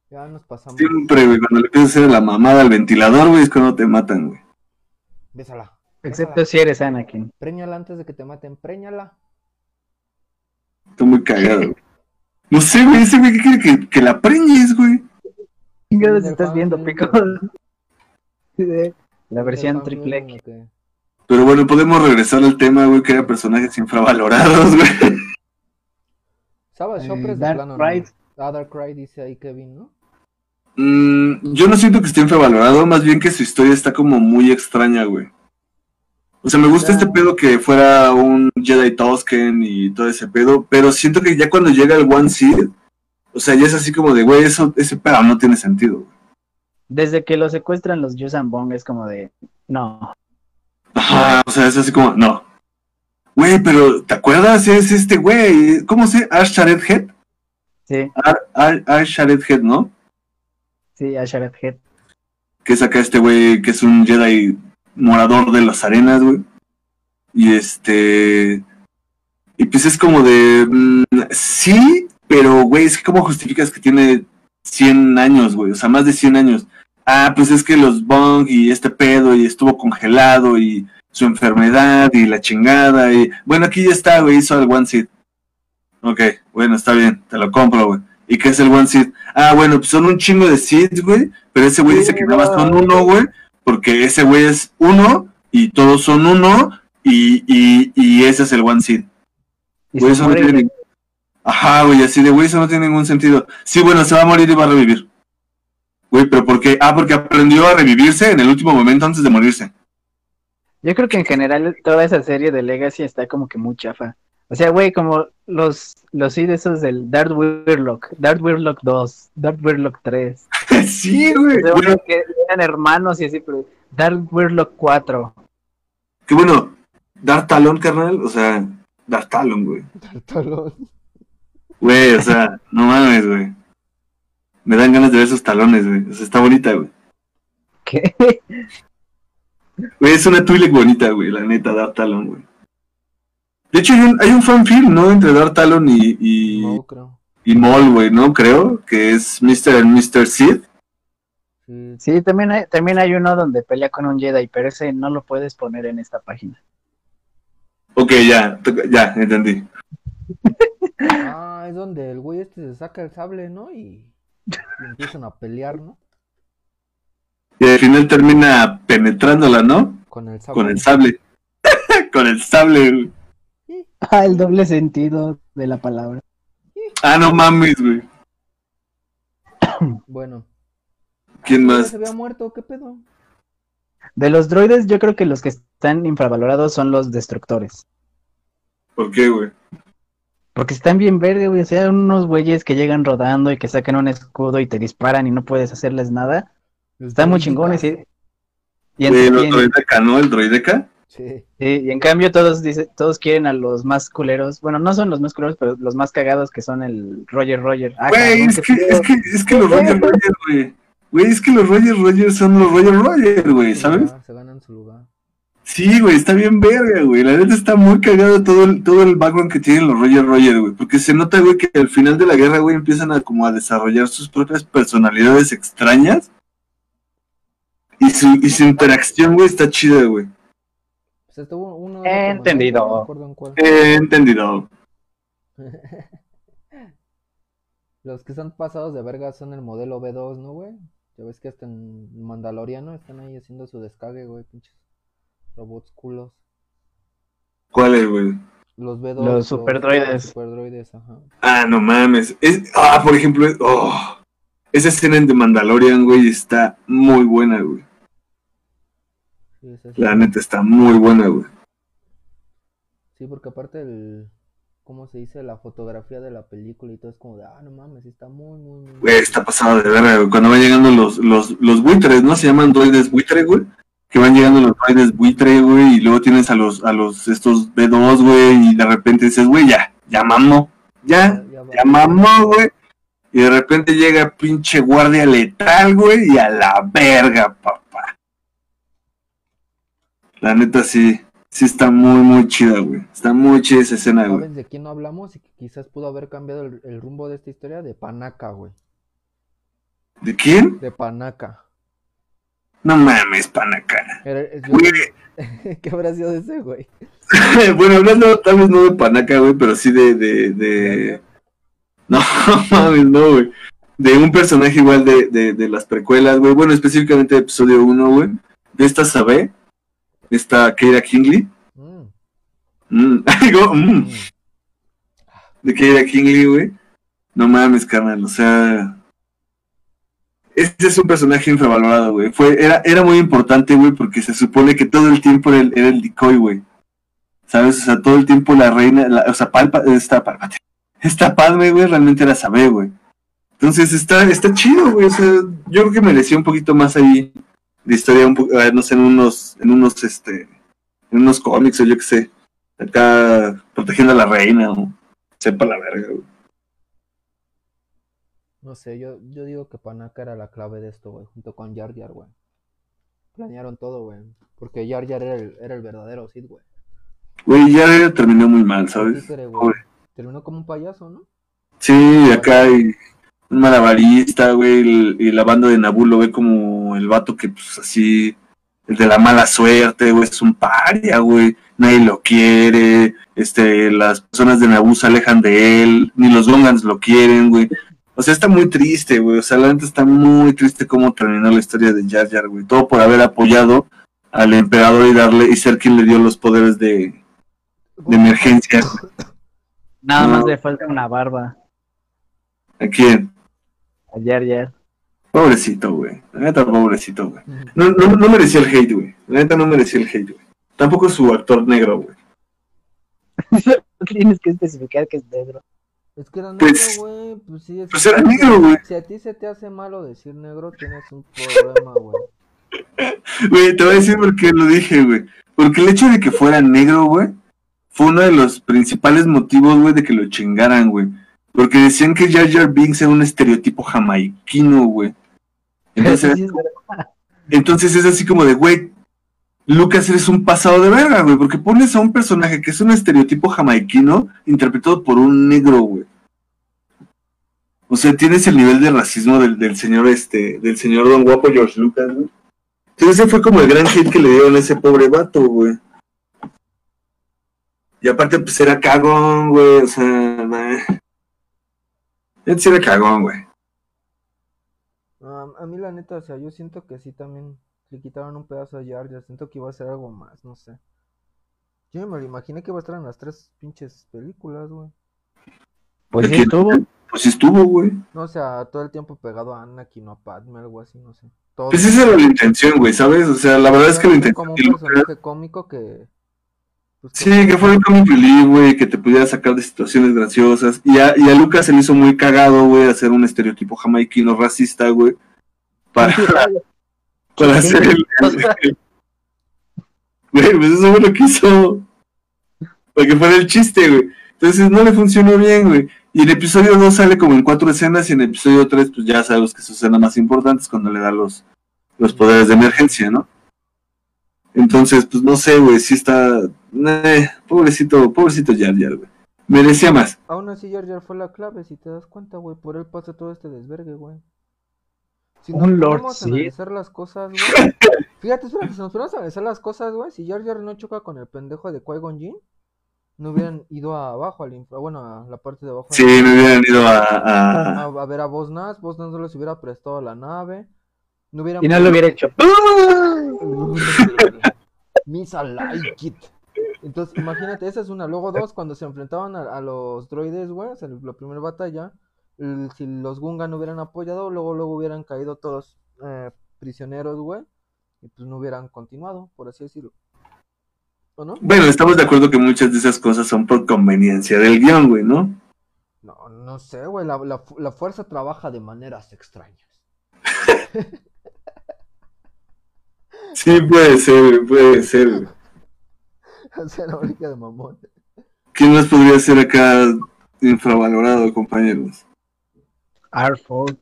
Ya nos pasamos. Siempre, güey, cuando le empiezas a hacer la mamada al ventilador, güey, es cuando te matan, güey. Bésala. excepto si eres Anakin. Préñala antes de que te maten. Préñala. Está muy cagado, güey. No sé, güey, ese güey que quiere que, que la preñes, güey. Del estás viendo, pico. La versión triple X. Pero bueno, podemos regresar al tema, güey, que eran personajes infravalorados, güey. Sabas, Eh, de Dark plano. Pride. No. Ah, Dark Cry dice ahí Kevin, ¿no? Mm, yo no siento que esté infravalorado, más bien que su historia está como muy extraña, güey. O sea, me gusta este pedo que fuera un Jedi Tosken y todo ese pedo, pero siento que ya cuando llega el One Seed, o sea, ya es así como de, güey, eso, ese pedo no tiene sentido, güey. Desde que lo secuestran los Yusan Bong es como de. No. Ajá, o sea, es así como, no. Güey, pero, ¿te acuerdas? Es este güey, ¿cómo se? Ash Shared Head. Sí, Ash Shared Head, ¿no? sí, Asharet Head. que es acá este güey que es un Jedi morador de las arenas, güey. Y este. Y pues es como de. mm, sí, pero güey, es que ¿cómo justificas que tiene 100 años, güey? O sea, más de 100 años. Ah, pues es que los Bong y este pedo y estuvo congelado y su enfermedad y la chingada y. Bueno, aquí ya está, güey, hizo el One Seed. Ok, bueno, está bien, te lo compro, güey. ¿Y qué es el One Seed? Ah, bueno, pues son un chingo de Seeds, güey. Pero ese güey dice que nada más son uno, güey. Porque ese güey es uno y todos son uno y, y, y ese es el One Seed. Güey, eso no tiene Ajá, güey, así de güey, eso no tiene ningún sentido. Sí, bueno, se va a morir y va a revivir. Güey, pero ¿por qué? Ah, porque aprendió a revivirse en el último momento antes de morirse. Yo creo que en general toda esa serie de Legacy está como que muy chafa. O sea, güey, como los los sí de esos del Darth Weirlock, Darth Weirlock 2, Darth Weirlock 3. sí, güey. O sea, Bueno, que eran hermanos y así, pero Darth Weirlock 4. que bueno, dar talón, carnal, o sea, dar talón, güey. Talón. Güey, o sea, no mames, güey. Me dan ganas de ver sus talones, güey. O sea, está bonita, güey. ¿Qué? Güey, es una Twi'lek bonita, güey, la neta, Dark Talon, güey. De hecho, hay un, hay un fanfilm, ¿no? Entre Dark Talon y, y, No, creo. y Maul, güey, ¿no? Creo, que es Mr. and Mr. Sid. Sí, Sí, también hay, también hay uno donde pelea con un Jedi, pero ese no lo puedes poner en esta página. Ok, ya, ya, entendí. Ah, es donde el güey este se saca el sable, ¿no? Y, y empiezan a pelear, ¿no? Y al final termina penetrándola, ¿no? Con el sable. Con el sable. Con el sable, güey. Ah, el doble sentido de la palabra. Ah, no mames, güey. Bueno. ¿Quién ¿Ya más? se había muerto? ¿Qué pedo? De los droides, yo creo que los que están infravalorados son los destructores. ¿Por qué, güey? Porque están bien verdes, güey. O sea, unos güeyes que llegan rodando y que sacan un escudo y te disparan y no puedes hacerles nada. Están muy chingones. Y, y, en, el en- droideca, ¿no? El droideca. Sí. sí, y en cambio todos dice, todos quieren a los más culeros. Bueno, no son los más culeros, pero los más cagados que son el Roger Roger. Ah, Güey, es que, es que, es que los Roger Roger, güey. Güey, es que los Roger Roger son los Roger Roger, güey, ¿sabes? Se ganan su lugar. Sí, güey, está bien verga, güey. La neta está muy cagado todo el, todo el background que tienen los Roger Roger, güey. Porque se nota, güey, que al final de la guerra, güey, empiezan a como a desarrollar sus propias personalidades extrañas. Y su, y su interacción, güey, está chida, güey. Pues estuvo uno. Entendido. No en entendido. Los que son pasados de verga son el modelo B2, ¿no, güey? Ya ves que hasta en Mandaloriano están ahí haciendo su descargue, güey, pinches robots culos. ¿Cuál es, güey? Los B2. Los superdroides. superdroides, ajá. Ah, no mames. Es, ah, por ejemplo, oh, esa escena en The Mandalorian, güey, está muy buena, güey. Sí. La neta está muy buena, güey. Sí, porque aparte el, ¿cómo se dice? La fotografía de la película y todo es como de, ah, no mames, está muy, muy, muy... Güey, está pasado de verga, güey. Cuando van llegando los, los, los buitres, ¿no? Se llaman droides buitre, güey. Que van llegando los droides buitre, güey, y luego tienes a los, a los, estos B2, güey, y de repente dices, güey, ya, ya mamó, ya, ya mamó, güey. Y de repente llega pinche guardia letal, güey, y a la verga, papá. La neta sí, sí está muy, muy chida, güey. Está muy chida esa escena, güey. ¿Sabes de quién no hablamos y que quizás pudo haber cambiado el, el rumbo de esta historia? De Panaca, güey. ¿De quién? De Panaca. No mames, panaca. Güey, ¿Qué habrá sido de ese, güey? bueno, hablando tal vez no de panaca, güey, pero sí de, de, de... No, mames, no, güey. De un personaje igual de, de, de las precuelas, güey. Bueno, específicamente de episodio 1, güey. De esta Sabe, esta Keira Kingley. Mm, Mm, mm, de Keira Kingley, güey. No mames, carnal, o sea... Este es un personaje infravalorado, güey. Fue, era, era muy importante, güey, porque se supone que todo el tiempo era el, era el decoy, güey. ¿Sabes? O sea, todo el tiempo la reina, la- o sea, Palpa, esta, Palpatine, esta Padme, güey, realmente era Sabe, güey. Entonces está, está chido, güey. O sea, yo creo que merecía un poquito más ahí de historia, un eh, no sé, en unos, en unos, este, en unos cómics o yo qué sé. Acá protegiendo a la reina, o sepa la verga, güey. No sé, yo, yo digo que Panaca era la clave de esto, güey, junto con Jar Jar, güey. Planearon todo, güey. Porque Jar Jar era el, era el verdadero Sith, güey. Güey, ya terminó muy mal, ¿sabes? Títere, güey. Pobre. Terminó como un payaso, ¿no? Sí, acá hay un malabarista, güey, y la banda de Naboo lo ve como el vato que, pues, así, el de la mala suerte, güey, es un paria, güey, nadie lo quiere, este, las personas de Naboo se alejan de él, ni los Gongans lo quieren, güey. O sea, está muy triste, güey, o sea, la neta está muy triste cómo terminó la historia de Jar Jar, güey, todo por haber apoyado al emperador y darle, y ser quien le dio los poderes de, de emergencia. Nada No. más le falta una barba. ¿A quién? Ayer, ayer. Pobrecito, güey. La neta, pobrecito, güey. No, no, no merecía el hate, güey. La neta no merecía el hate, güey. Tampoco su actor negro, güey. Tienes que especificar que es negro. Es que era negro, Pues- güey. Pues sí, es- Pues era negro, güey. Si a ti se te hace malo decir negro, tienes un problema, güey. Güey, te voy a decir por qué lo dije, güey. Porque el hecho de que fuera negro, güey, fue uno de los principales motivos, güey, de que lo chingaran, güey. Porque decían que Jar Jar Binks era un estereotipo jamaiquino, güey. Entonces. Entonces es así como de, güey, Lucas eres un pasado de verga, güey, porque pones a un personaje que es un estereotipo jamaiquino interpretado por un negro, güey. O sea, tienes el nivel de racismo del, del señor, este, del señor Don Guapo George Lucas, güey. Entonces ese fue como el gran hit que le dieron a ese pobre vato, güey. Y aparte, pues era cagón, güey, o sea. Él sí era cagón, güey. A mí la neta, o sea, yo siento que sí también le quitaron un pedazo a Jar siento que iba a ser algo más, no sé. Yo me lo imaginé que iba a estar en las tres pinches películas, güey. Pues sí estuvo. Pues sí estuvo, güey. No, o sea, todo el tiempo pegado a Anakin o a Padme, algo así, no sé. Todo. Pues esa era la intención, güey, ¿sabes? O sea, la verdad es que la intención... como un personaje cómico que... pues, Sí, que fuera un comic relief, güey, que te pudiera sacar de situaciones graciosas. Y a, y a Lucas se le hizo muy cagado, güey, hacer un estereotipo jamaiquino racista, güey. Para, para hacer el... el- Güey, pues eso fue lo que hizo. Para que fuera el chiste, güey. Entonces no le funcionó bien, güey. Y en episodio 2 sale como en cuatro escenas y en episodio 3 pues ya sabes que su escena más importante es cuando le da los, los poderes de emergencia, ¿no? Entonces, pues no sé, güey, sí está... eh, pobrecito, pobrecito Jar Jar, güey. Merecía más. Aún así Jar Jar fue la clave, si te das cuenta, güey, por él pasa todo este desvergue, güey. Si nos Un Lord Sith. analizar las cosas, güey. Fíjate, espérate, si nos ponemos a analizar las cosas, güey, si Jar Jar no choca con el pendejo de Qui-Gon Jinn, no hubieran ido abajo al infra, bueno, a la parte de abajo. Sí, me hubieran ido a... a- a, a ver a Vos Nas, Vos Nas no les hubiera prestado la nave. No hubieran Y no lo hubiera hecho. Misa like it. Entonces, imagínate, esa es una. Luego dos, cuando se enfrentaban a, a los droides, güey, o sea, en la primera batalla, el- si los Gungan no hubieran apoyado, luego luego hubieran caído todos eh, prisioneros, güey, y pues no hubieran continuado, por así decirlo. ¿O no? Bueno, estamos de acuerdo que muchas de esas cosas son por conveniencia del guion, güey, ¿no? No, no sé, güey. La, la, la fuerza trabaja de maneras extrañas. Sí, puede ser, güey, puede ser. sea, la única de mamón. ¿Quién más podría ser acá infravalorado, compañeros? R4.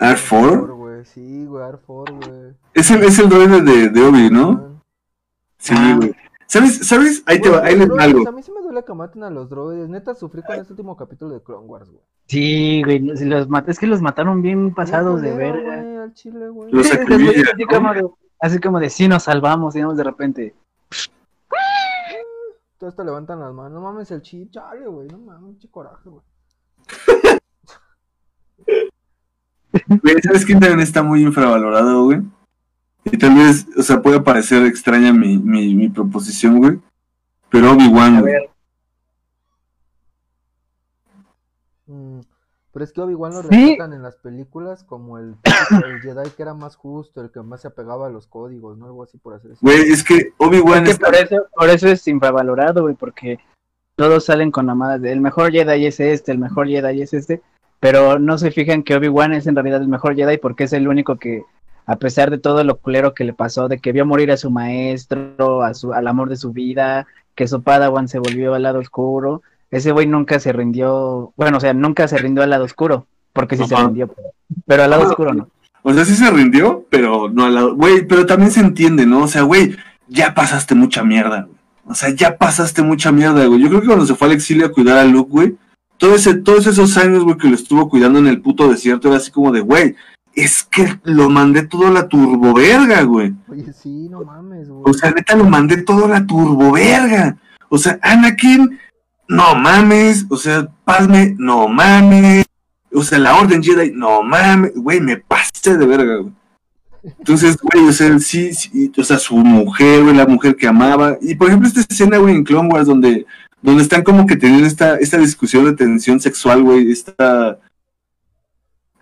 ¿R4? güey. Sí, güey, R4, güey. Es el, es el droide de, de Obi, ¿no? Sí, güey. ¿Sabes? ¿Sabes? Ahí te va, ahí les algo. A mí sí me duele que maten a los droides. Neta, sufrí con este último capítulo de Clone Wars, güey. Sí, güey, si los es que los mataron bien pasados de verga. güey, al chile, güey. Los Sí, acribilla, después así, como de, sí, nos salvamos, y de repente. Todos te levantan las manos. No mames el chip, chale, güey. No mames, pinche coraje, güey. Güey, ¿Sabes quién también está muy infravalorado, güey? Y tal vez, o sea, puede parecer extraña mi, mi, mi proposición, güey. Pero Obi-Wan, A güey. ver, Mm, Pero es que Obi-Wan lo Sí. retratan en las películas como el, el Jedi que era más justo, el que más se apegaba a los códigos, ¿no? Algo así por hacer eso. Güey, es que Obi-Wan es que está... por eso, por eso es infravalorado, güey, porque todos salen con mamadas de el mejor Jedi es este, el mejor Jedi es este, pero no se fijan que Obi-Wan es en realidad el mejor Jedi porque es el único que, a pesar de todo lo culero que le pasó, de que vio morir a su maestro, a su, al amor de su vida, que su Padawan se volvió al lado oscuro, ese güey nunca se rindió, bueno, o sea, nunca se rindió al lado oscuro, porque sí se rindió, pero, pero al lado oscuro no. O sea, sí se rindió, pero no al lado. Güey, pero también se entiende, ¿no? O sea, güey, ya pasaste mucha mierda, güey. O sea, ya pasaste mucha mierda, güey. Yo creo que cuando se fue al exilio a cuidar a Luke, güey, todo ese, todos esos años, güey, que lo estuvo cuidando en el puto desierto, era así como de, güey, es que lo mandé todo a la turboverga, güey. Oye, sí, no mames, güey. O sea, neta, lo mandé todo a la turboverga. O sea, Anakin, no mames. O sea, Padme, no mames. O sea, la Orden Jedi, no mames. Güey, me pasé de verga. Entonces, güey, o sea, sí, sí, o sea, su mujer, güey, la mujer que amaba. Y por ejemplo, esta escena, güey, en Clone Wars, donde, donde están como que teniendo esta, esta discusión de tensión sexual, güey, esta.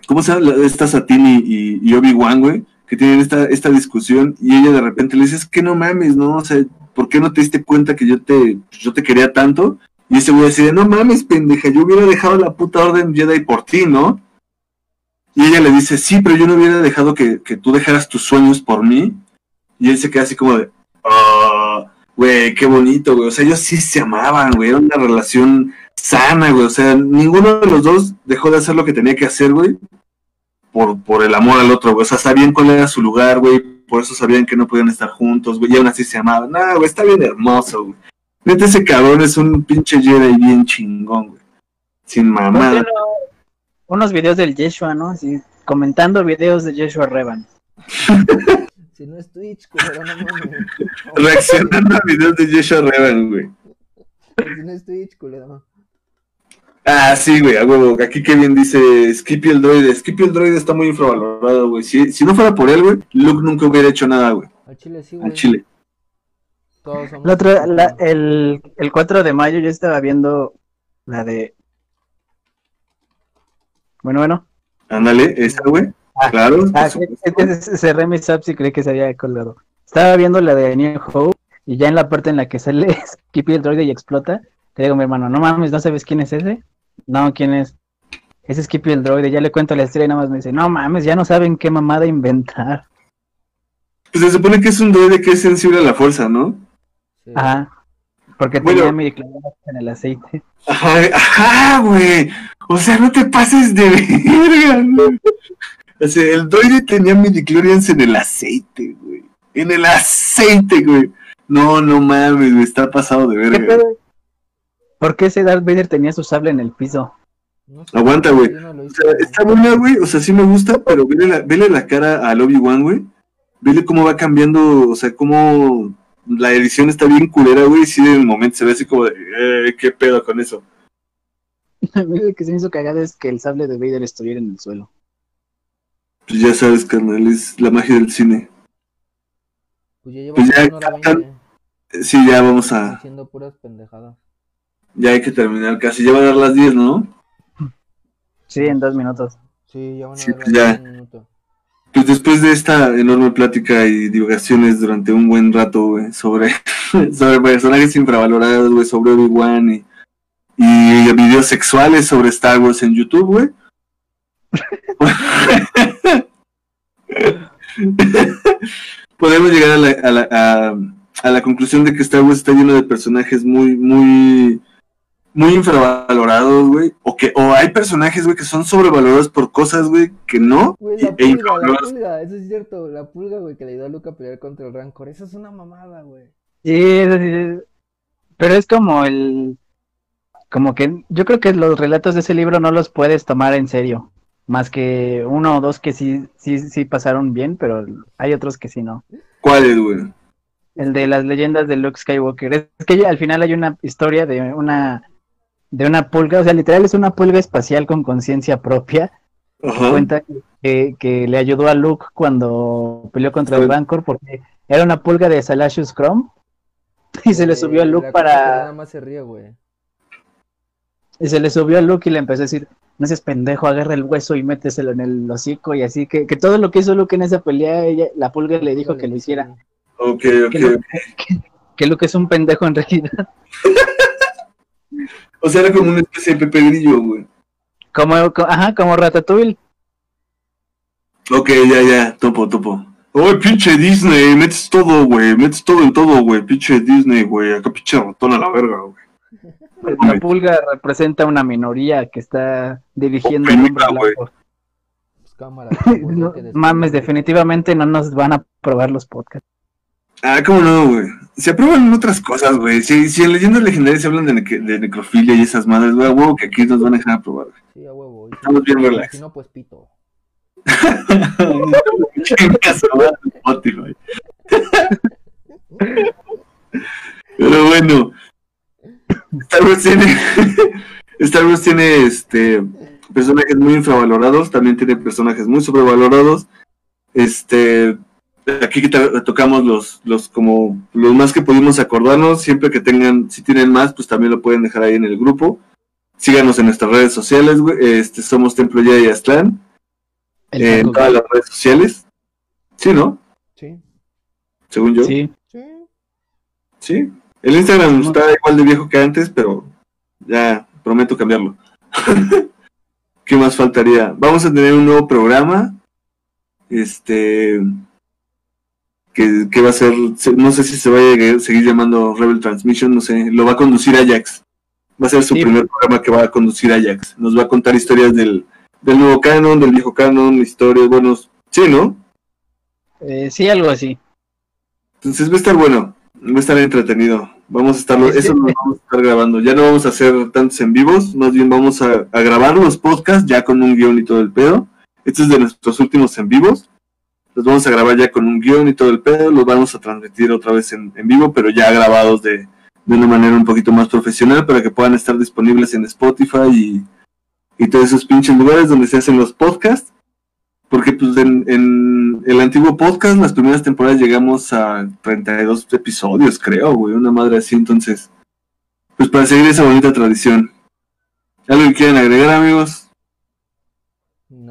¿Cómo se llama? La- Esta Satini y, y Obi-Wan, güey, que tienen esta, esta discusión y ella de repente le dice, es que no mames, ¿no? O sea, ¿por qué no te diste cuenta que yo te, yo te quería tanto? Y ese güey decide, no mames, pendeja, yo hubiera dejado la puta orden Jedi por ti, ¿no? Y ella le dice, sí, pero yo no hubiera dejado que, que tú dejaras tus sueños por mí. Y él se queda así como de, ah, güey, qué bonito, güey. O sea, ellos sí se amaban, güey. Era una relación sana, güey. O sea, ninguno de los dos dejó de hacer lo que tenía que hacer, güey. Por, por el amor al otro, güey. O sea, sabían cuál era su lugar, güey. Por eso sabían que no podían estar juntos, güey. Y aún así se amaban. No, güey, está bien hermoso, güey. Neta, ese cabrón es un pinche Jedi bien chingón, güey. Sin mamada. Unos videos del Yeshua, ¿no? Así, comentando videos de Yeshua Revan. Si no es Twitch, culero, no mames. Reaccionando a videos de Yeshua Revan, güey. Si no es Twitch, culero. Ah, sí, güey, a huevo. Aquí Kevin dice Skippy el droide. Skippy el droide está muy infravalorado, güey. Si, si no fuera por él, güey, Luke nunca hubiera hecho nada, güey. Al chile sí, güey. Al chile. Todos somos El, otro, la- el, el 4 de mayo yo estaba viendo la de... Bueno, bueno. Ándale, esa, güey. Ah, Claro. Ah, cerré mis apps y creí que se había colgado. Estaba viendo la de New Hope y ya en la parte en la que sale Skippy el droide y explota, le digo a mi hermano, no mames, ¿no sabes quién es ese? No, ¿quién es? Ese es Skippy el droide, ya le cuento la historia y nada más me dice, no mames, ya no saben qué mamada inventar. Pues se supone que es un droide que es sensible a la fuerza, ¿no? Sí. Ajá. Porque Bueno. tenía midichlorianos en el aceite. Ajá, ajá, güey. O sea, no te pases de verga, güey. O sea, el droide tenía midichlorians en el aceite, güey. En el aceite, güey. No, no mames, güey, está pasado de ¿Qué verga. ¿Por qué ese Darth Vader tenía su sable en el piso? No sé, Aguanta, güey. no O sea, está buena, güey. O sea, sí me gusta, pero vele la, vele la cara al Obi-Wan, güey. Vele cómo va cambiando, o sea, cómo la edición está bien culera, güey. y Sí, en el momento se ve así como de, eh, ¿qué pedo con eso? A mí lo que se me hizo cagada es que el sable de Vader estuviera en el suelo. Pues ya sabes, carnal, es la magia del cine. Pues ya pues ya captan- Eh, Sí, ya vamos a, diciendo puras pendejadas. ya hay que terminar casi. Ya van a dar las 10, ¿no? Sí, en dos minutos. Sí, ya van a Sí, dar pues ya. Pues después de esta enorme plática y divagaciones durante un buen rato, güey, sobre, sobre personajes infravalorados, güey, sobre Obi-Wan y, y videos sexuales sobre Star Wars en YouTube, güey. Podemos llegar a la, a, la, a, a la conclusión de que Star Wars está lleno de personajes muy, muy muy infravalorados, güey. O que, o hay personajes, güey, que son sobrevalorados por cosas, güey, que no. Güey, y- la e pulga, la pulga, eso es cierto. La pulga, güey, que le ayudó a Luca a pelear contra el Rancor. Eso es una mamada, güey. Sí, eso sí, sí. pero es como el, como que yo creo que los relatos de ese libro no los puedes tomar en serio, más que uno o dos que sí, sí, sí pasaron bien, pero hay otros que sí no. ¿Cuáles, güey? El de las leyendas de Luke Skywalker. Es que al final hay una historia de una, de una pulga, o sea, literal es una pulga espacial con conciencia propia. Ajá. Cuenta que, que le ayudó a Luke cuando peleó contra el Sí. Rancor porque era una pulga de Salacious Chrome y se le Eh, subió a Luke que Nada para más se ríe, güey. y se le subió a Luke y le empezó a decir no seas pendejo, agarra el hueso y méteselo en el hocico y así que, que todo lo que hizo Luke en esa pelea, ella, la pulga le dijo que lo hiciera, Ok, ok. que Luke, que Luke es un pendejo en realidad. O sea, era como una especie de Pepe Grillo, güey. Como, co- ajá, como Ratatouille. Ok, ya, ya, topo, topo. Uy, pinche Disney, metes todo, güey, metes todo en todo, güey, pinche Disney, güey, acá pinche ratón a la verga, güey. La pulga representa una minoría que está dirigiendo el hombre güey. blanco. Pues cámara. No, mames, definitivamente no nos van a probar los podcasts. Ah, cómo no, güey. Se aprueban otras cosas, güey. Si, si en leyendas legendarias se hablan de, nec- de necrofilia y esas madres, güey, a huevo que aquí nos van a dejar aprobar, güey. Sí, a huevo. Estamos bien relax. Si no, pues pito. Pero bueno, Star Wars tiene, Star Wars tiene este personajes muy infravalorados, también tiene personajes muy sobrevalorados. Este, aquí tocamos los, los como los más que pudimos acordarnos, siempre que tengan, si tienen más, pues también lo pueden dejar ahí en el grupo. Síganos en nuestras redes sociales, güey. Este, somos Templo Ya y Aztlán, en todas las redes sociales. Sí, ¿no? Sí. Según yo. Sí. Sí. Sí. El Instagram está igual de viejo que antes, pero ya prometo cambiarlo. ¿Qué más faltaría? Vamos a tener un nuevo programa. Este. Que, que va a ser. se- No sé si se vaya a seguir llamando Rebel Transmission, no sé. Lo va a conducir Ajax. Va a ser su Sí. primer programa que va a conducir Ajax. Nos va a contar historias del, del nuevo canon, del viejo canon, historias, buenos. Sí, ¿no? Eh, sí, algo así. Entonces va a estar bueno, va a estar entretenido. Vamos a estarlo, Sí, eso sí. lo vamos a estar grabando. Ya no vamos a hacer tantos en vivos, más bien vamos a, a grabar los podcasts ya con un guion y todo el pedo. Este es de nuestros últimos en vivos. Los vamos a grabar ya con un guion y todo el pedo. Los vamos a transmitir otra vez en, en vivo, pero ya grabados de, de una manera un poquito más profesional para que puedan estar disponibles en Spotify y, y todos esos pinches lugares donde se hacen los podcasts. Porque pues en, en el antiguo podcast, las primeras temporadas llegamos a 32 episodios, creo, güey, una madre así, entonces, pues para seguir esa bonita tradición. ¿Algo que quieran agregar, amigos?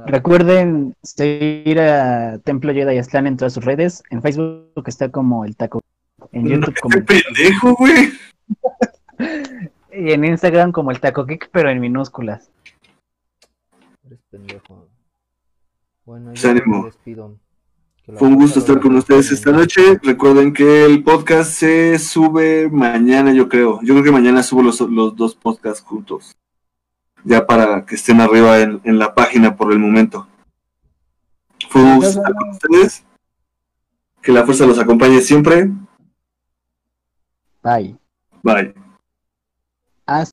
Recuerden seguir a Templo Jedi Aztlán en todas sus redes. En Facebook está como el taco. En YouTube como ¡Qué pendejo, güey! y en Instagram como el taco geek, pero en minúsculas. Eres pendejo. Bueno, yo ánimo. me despido. Fue un gusto estar con ustedes esta noche. Recuerden que el podcast se sube mañana, yo creo. Yo creo que mañana subo los, los dos podcasts juntos. Ya para que estén arriba en, en la página por el momento. Fue un gusto estar con ustedes. Que la fuerza los acompañe siempre. Bye. Bye. Hasta